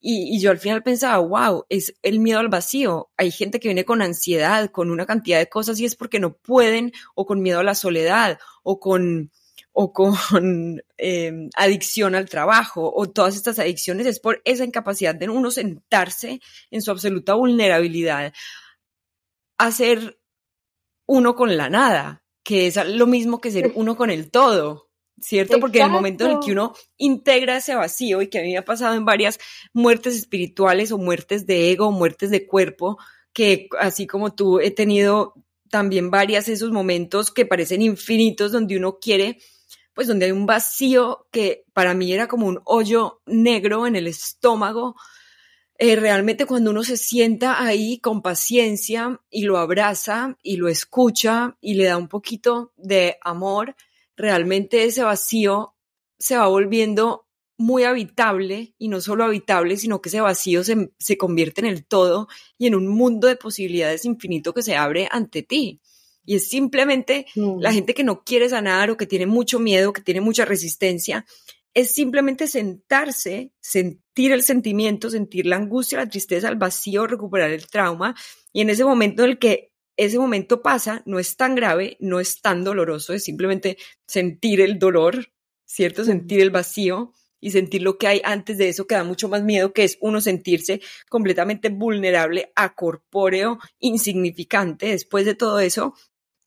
Y, yo al final pensaba, wow, es el miedo al vacío. Hay gente que viene con ansiedad, con una cantidad de cosas y es porque no pueden, o con miedo a la soledad, o con, o con em, adicción al trabajo, o todas estas adicciones, es por esa incapacidad de uno sentarse en su absoluta vulnerabilidad, a ser uno con la nada, que es lo mismo que ser uno con el todo. ¿Cierto? Porque en el momento en el que uno integra ese vacío y que a mí me ha pasado en varias muertes espirituales o muertes de ego o muertes de cuerpo, que así como tú he tenido también varias esos momentos que parecen infinitos donde uno quiere, pues donde hay un vacío que para mí era como un hoyo negro en el estómago. Eh, realmente cuando uno se sienta ahí con paciencia y lo abraza y lo escucha y le da un poquito de amor, realmente ese vacío se va volviendo muy habitable y no solo habitable, sino que ese vacío se, convierte en el todo y en un mundo de posibilidades infinito que se abre ante ti. Y es simplemente la mm. gente que no quiere sanar o que tiene mucho miedo, que tiene mucha resistencia, es simplemente sentarse, sentir el sentimiento, sentir la angustia, la tristeza, el vacío, recuperar el trauma. Y en ese momento en el que ese momento pasa, no es tan grave, no es tan doloroso, es simplemente sentir el dolor, ¿cierto? Sentir el vacío y sentir lo que hay antes de eso que da mucho más miedo, que es uno sentirse completamente vulnerable, acorpóreo, insignificante. Después de todo eso,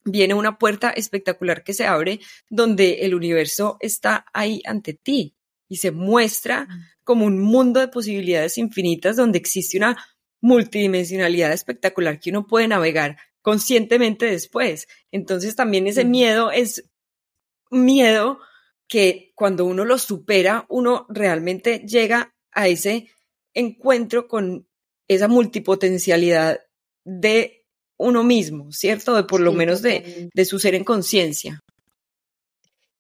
viene una puerta espectacular que se abre donde el universo está ahí ante ti y se muestra como un mundo de posibilidades infinitas donde existe una multidimensionalidad espectacular que uno puede navegar conscientemente después. Entonces también ese miedo es miedo que cuando uno lo supera, uno realmente llega a ese encuentro con esa multipotencialidad de uno mismo, ¿cierto? De por lo menos de, de, su ser en conciencia.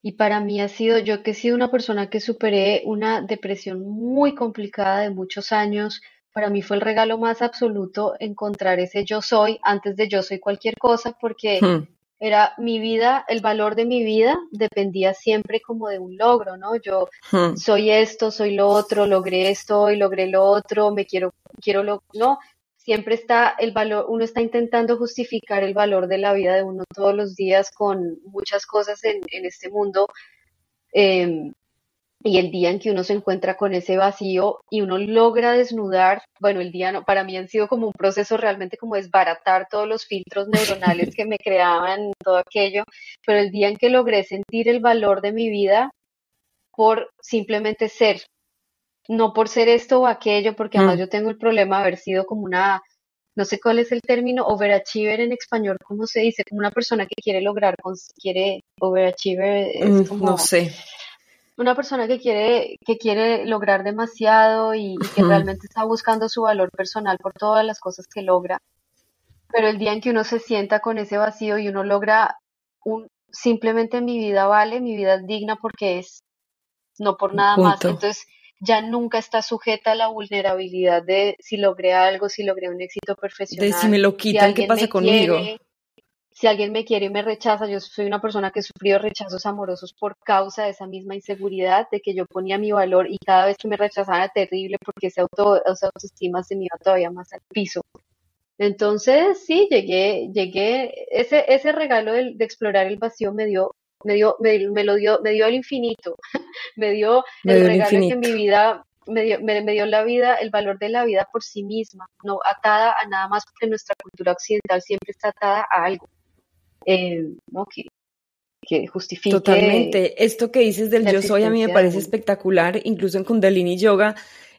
Y para mí ha sido, yo que he sido una persona que superé una depresión muy complicada de muchos años, para mí fue el regalo más absoluto encontrar ese yo soy antes de yo soy cualquier cosa, porque hmm. era mi vida, el valor de mi vida dependía siempre como de un logro, ¿no? Yo hmm. soy esto, soy lo otro, logré esto y logré lo otro, me quiero, quiero lo, no, siempre está el valor, uno está intentando justificar el valor de la vida de uno todos los días con muchas cosas en, en este mundo. Eh, y el día en que uno se encuentra con ese vacío y uno logra desnudar, bueno, el día no, para mí han sido como un proceso realmente como desbaratar todos los filtros neuronales que me creaban todo aquello, pero el día en que logré sentir el valor de mi vida por simplemente ser, no por ser esto o aquello, porque además mm. yo tengo el problema de haber sido como una, no sé cuál es el término, overachiever en español, ¿cómo se dice? Como una persona que quiere lograr, quiere overachiever, es mm, como... No sé una persona que quiere, que quiere lograr demasiado y, que realmente está buscando su valor personal por todas las cosas que logra. Pero el día en que uno se sienta con ese vacío y uno logra un simplemente mi vida vale, mi vida es digna porque es, no por nada más. Entonces ya nunca está sujeta a la vulnerabilidad de si logré algo, si logré un éxito profesional. De si me lo quitan, ¿qué pasa conmigo? Si alguien me quiere y me rechaza, yo soy una persona que sufrió rechazos amorosos por causa de esa misma inseguridad, de que yo ponía mi valor y cada vez que me rechazaban era terrible porque esa, auto, esa autoestima se me iba todavía más al piso. Entonces, sí, llegué, llegué, ese, ese regalo de, explorar el vacío me dio, me dio, me, lo dio, me dio el infinito, me dio el regalo que mi vida me dio, me, dio, la vida, el valor de la vida por sí misma, no atada a nada más porque nuestra cultura occidental siempre está atada a algo eh, que, justifique. Totalmente. Esto que dices del yo soy a mí me parece espectacular. Incluso en Kundalini Yoga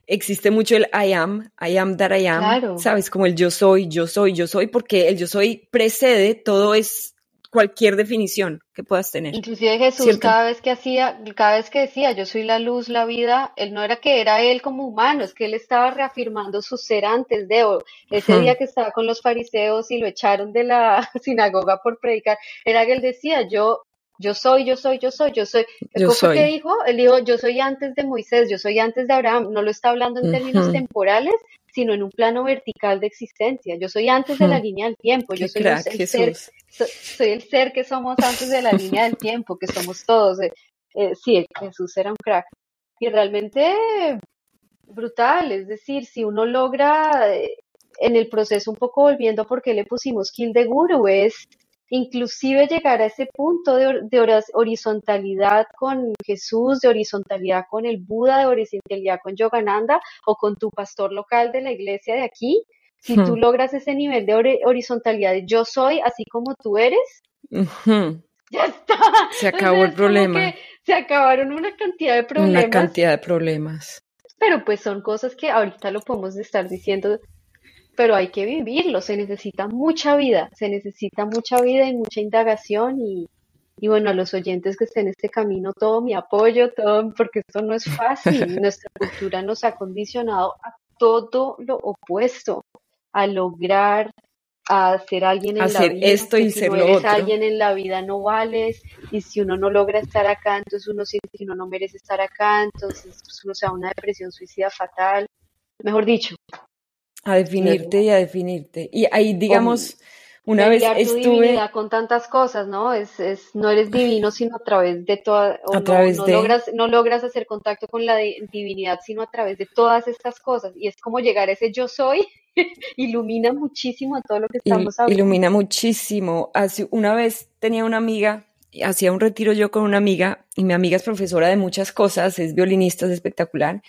existe mucho el I am, I am that I am. Sabes, como el yo soy, yo soy, yo soy, porque el yo soy precede, todo es cualquier definición que puedas tener. Inclusive Jesús cada vez que hacía, cada vez que decía yo soy la luz, la vida, él no era que era él como humano, es que él estaba reafirmando su ser antes de ese día que estaba con los fariseos y lo echaron de la sinagoga por predicar, era que él decía yo yo soy, yo soy, yo soy, yo soy. Yo soy. que dijo? Él dijo, yo soy antes de Moisés, yo soy antes de Abraham. No lo está hablando en términos temporales, sino en un plano vertical de existencia. Yo soy antes de la línea del tiempo. Yo soy el, ser, soy el ser que somos antes de la línea del tiempo, que somos todos. Eh, eh, sí, Jesús era un crack. Y realmente brutal, es decir, si uno logra eh, en el proceso un poco volviendo porque le pusimos kill de guru, es inclusive llegar a ese punto de, horizontalidad con Jesús, de horizontalidad con el Buda, de horizontalidad con Yogananda o con tu pastor local de la iglesia de aquí, si tú hmm. logras ese nivel de horizontalidad de yo soy así como tú eres, ya está. Se acabó el problema. Se acabaron una cantidad de problemas. Una cantidad de problemas. Pero pues son cosas que ahorita lo podemos estar diciendo pero hay que vivirlo, se necesita mucha vida, se necesita mucha vida y mucha indagación y, y bueno, a los oyentes que estén en este camino, todo mi apoyo, todo, porque esto no es fácil, nuestra cultura nos ha condicionado a todo lo opuesto, a lograr, a ser alguien en la vida. esto y si ser no eres alguien en la vida no vales, y si uno no logra estar acá, entonces uno siente que uno no merece estar acá, entonces pues, uno se da una depresión suicida fatal. Mejor dicho, a definirte y a definirte. Y ahí, digamos, una vez estuve... con tantas cosas, ¿no? Es, es, no eres divino sino a través de toda... A través no, de... Logras, no logras hacer contacto con la divinidad sino a través de todas estas cosas. Y es como llegar a ese yo soy, ilumina muchísimo a todo lo que estamos hablando. Ilumina muchísimo. Hace, una vez tenía una amiga, hacía un retiro yo con una amiga, y mi amiga es profesora de muchas cosas, es violinista, es espectacular,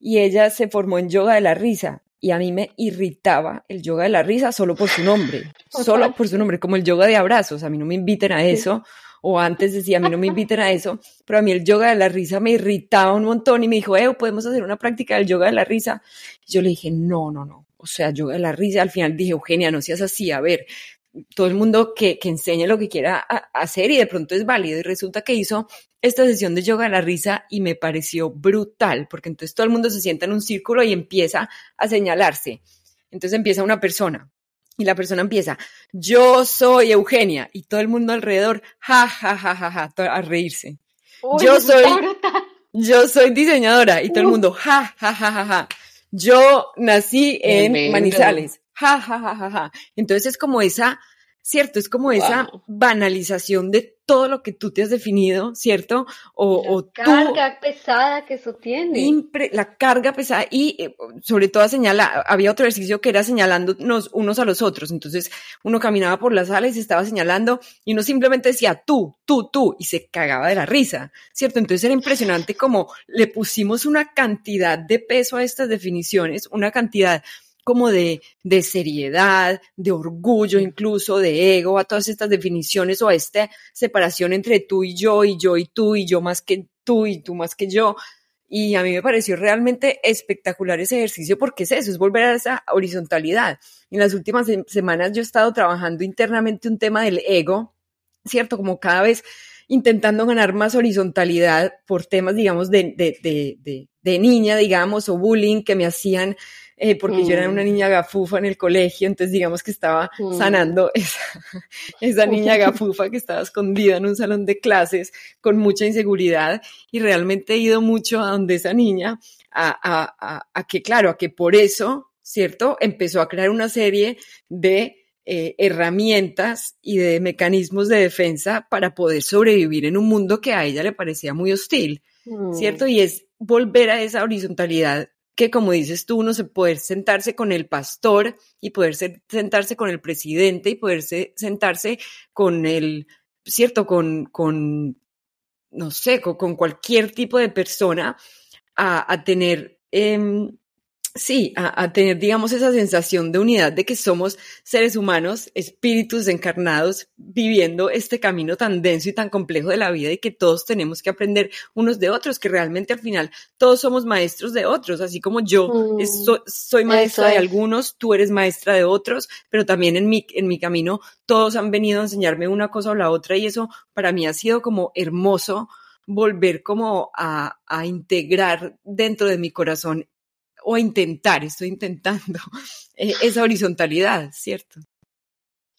y ella se formó en yoga de la risa y a mí me irritaba el yoga de la risa solo por su nombre, solo por su nombre, como el yoga de abrazos, a mí no me inviten a eso, o antes decía, a mí no me inviten a eso, pero a mí el yoga de la risa me irritaba un montón y me dijo, eh, podemos hacer una práctica del yoga de la risa. Y yo le dije, no, no, no, o sea, yoga de la risa, al final dije, Eugenia, no seas así, a ver, todo el mundo que, que enseñe lo que quiera hacer y de pronto es válido. Y resulta que hizo esta sesión de yoga a la risa y me pareció brutal, porque entonces todo el mundo se sienta en un círculo y empieza a señalarse. Entonces empieza una persona y la persona empieza, yo soy Eugenia y todo el mundo alrededor, ja, ja, ja, ja, ja, a reírse. yo soy, yo soy diseñadora y todo el mundo, ja, ja, ja, ja, ja. Yo nací en Manizales, ja, ja, ja, ja, ja. Entonces es como esa, ¿cierto? Es como esa banalización de todo lo que tú te has definido, ¿cierto? O, la carga pesada que eso tiene. la carga pesada y eh, sobre todo señala, había otro ejercicio que era señalándonos unos a los otros. Entonces uno caminaba por la sala y se estaba señalando y uno simplemente decía tú, tú, tú y se cagaba de la risa, ¿cierto? Entonces era impresionante como le pusimos una cantidad de peso a estas definiciones, una cantidad como de, de seriedad, de orgullo incluso, de ego, a todas estas definiciones o a esta separación entre tú y yo y yo y tú y yo más que tú y tú más que yo. Y a mí me pareció realmente espectacular ese ejercicio porque es eso, es volver a esa horizontalidad. En las últimas semanas yo he estado trabajando internamente un tema del ego, ¿cierto? Como cada vez intentando ganar más horizontalidad por temas, digamos, de, de, de, de, niña, digamos, o bullying que me hacían eh, porque yo era una mm. niña gafufa en el colegio, entonces digamos que estaba mm. sanando esa, esa niña gafufa que estaba escondida en un salón de clases con mucha inseguridad y realmente he ido mucho a donde esa niña, a, a, a, a que claro, a que por eso, ¿cierto? Empezó a crear una serie de eh, herramientas y de mecanismos de defensa para poder sobrevivir en un mundo que a ella le parecía muy hostil, ¿cierto? Mm. Y es volver a esa horizontalidad que, como dices tú, uno se poder sentarse con el pastor y poder sentarse con el presidente y poder sentarse con el, ¿cierto? Con, con no sé, con, cualquier tipo de persona a, tener em, Sí, a, tener, digamos, esa sensación de unidad de que somos seres humanos, espíritus encarnados, viviendo este camino tan denso y tan complejo de la vida y que todos tenemos que aprender unos de otros, que realmente al final todos somos maestros de otros, así como yo mm, soy maestra de algunos, tú eres maestra de otros, pero también en mi, en mi camino todos han venido a enseñarme una cosa o la otra y eso para mí ha sido como hermoso volver como a, a integrar dentro de mi corazón o intentar, estoy intentando eh, esa horizontalidad, ¿cierto?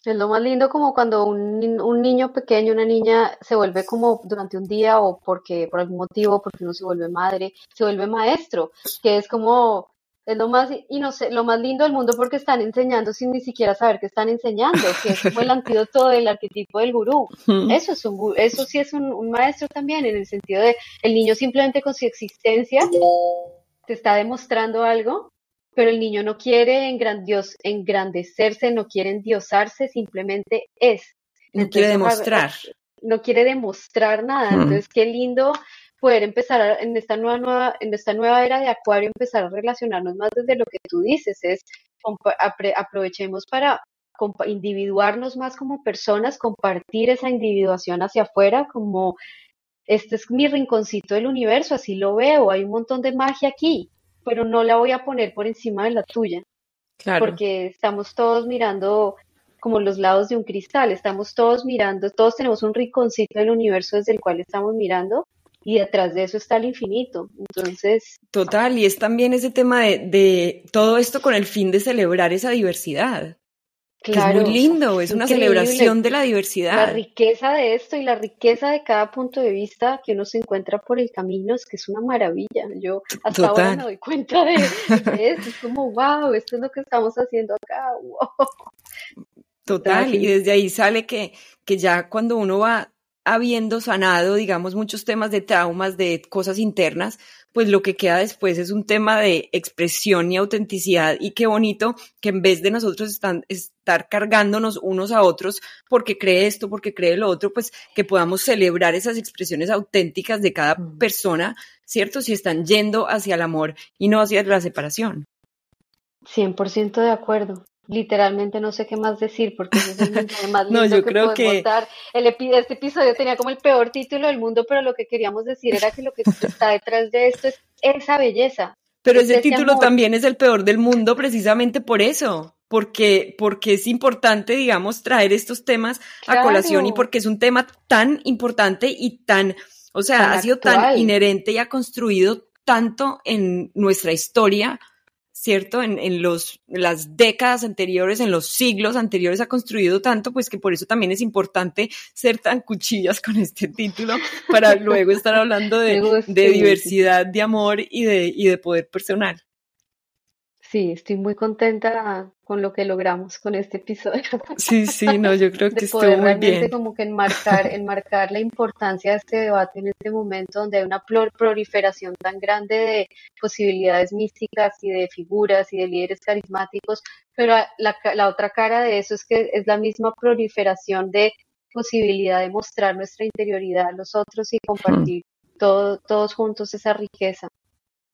Es lo más lindo como cuando un, un, niño pequeño, una niña se vuelve como durante un día o porque por algún motivo, porque uno se vuelve madre, se vuelve maestro, que es como, es lo más, y no sé, lo más lindo del mundo porque están enseñando sin ni siquiera saber qué están enseñando, que es como el antídoto del arquetipo del gurú. Eso es un, eso sí es un, un maestro también, en el sentido de el niño simplemente con su existencia te está demostrando algo, pero el niño no quiere engrandecerse, no quiere endiosarse, simplemente es. No quiere demostrar. No quiere demostrar nada. Entonces, qué lindo poder empezar en esta nueva, nueva, en esta nueva era de Acuario, empezar a relacionarnos más desde lo que tú dices, es aprovechemos para individuarnos más como personas, compartir esa individuación hacia afuera, como este es mi rinconcito del universo, así lo veo, hay un montón de magia aquí, pero no la voy a poner por encima de la tuya. Claro. Porque estamos todos mirando como los lados de un cristal, estamos todos mirando, todos tenemos un rinconcito del universo desde el cual estamos mirando y detrás de eso está el infinito. Entonces. Total, y es también ese tema de, de todo esto con el fin de celebrar esa diversidad. Claro, es muy lindo, es una celebración de la diversidad. La riqueza de esto y la riqueza de cada punto de vista que uno se encuentra por el camino es que es una maravilla. Yo hasta ahora me doy cuenta de, eso, es como, wow, esto es lo que estamos haciendo acá. Total, y desde ahí sale que, que ya cuando uno va habiendo sanado, digamos, muchos temas de traumas, de cosas internas, pues lo que queda después es un tema de expresión y autenticidad y qué bonito que en vez de nosotros estar cargándonos unos a otros porque cree esto, porque cree lo otro, pues que podamos celebrar esas expresiones auténticas de cada mm. persona, ¿cierto? Si están yendo hacia el amor y no hacia la separación. 100% de acuerdo literalmente no sé qué más decir porque es el más lindo no, yo que creo que El este episodio tenía como el peor título del mundo, pero lo que queríamos decir era que lo que está detrás de esto es esa belleza. Pero ese, título también es el peor del mundo precisamente por eso, porque, porque es importante, digamos, traer estos temas a colación y porque es un tema tan importante y tan, o sea, ha sido tan inherente y ha construido tanto en nuestra historia ¿cierto? En, los, las décadas anteriores, en los siglos anteriores ha construido tanto, pues que por eso también es importante ser tan cuchillas con este título para luego estar hablando de, de diversidad, de amor y de, y de poder personal. Sí, estoy muy contenta con lo que logramos con este episodio. Sí, sí, no, yo creo que estuvo muy realmente bien. como que enmarcar, enmarcar la importancia de este debate en este momento donde hay una proliferación tan grande de posibilidades místicas y de figuras y de líderes carismáticos, pero la, la otra cara de eso es que es la misma proliferación de posibilidad de mostrar nuestra interioridad a los otros y compartir todo, todos juntos esa riqueza.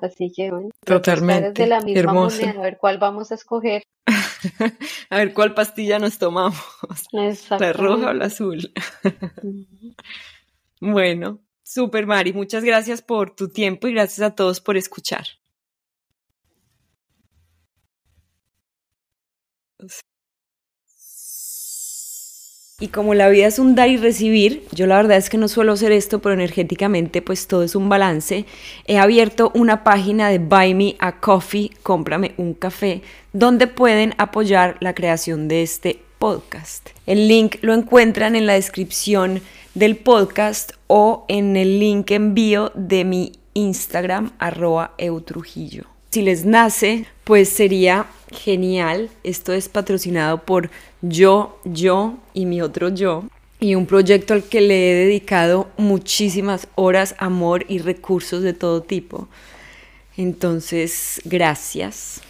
Así que bueno, totalmente. De la misma Moneda, a ver cuál vamos a escoger. a ver cuál pastilla nos tomamos. La roja o la azul. bueno, super Mari, muchas gracias por tu tiempo y gracias a todos por escuchar. Y como la vida es un dar y recibir, yo la verdad es que no suelo hacer esto, pero energéticamente pues todo es un balance. He abierto una página de Buy Me a Coffee, cómprame un café, donde pueden apoyar la creación de este podcast. El link lo encuentran en la descripción del podcast o en el link envío de mi Instagram arroba eutrujillo. Si les nace, pues sería genial. Esto es patrocinado por yo, yo y mi otro yo. Y un proyecto al que le he dedicado muchísimas horas, amor y recursos de todo tipo. Entonces, gracias.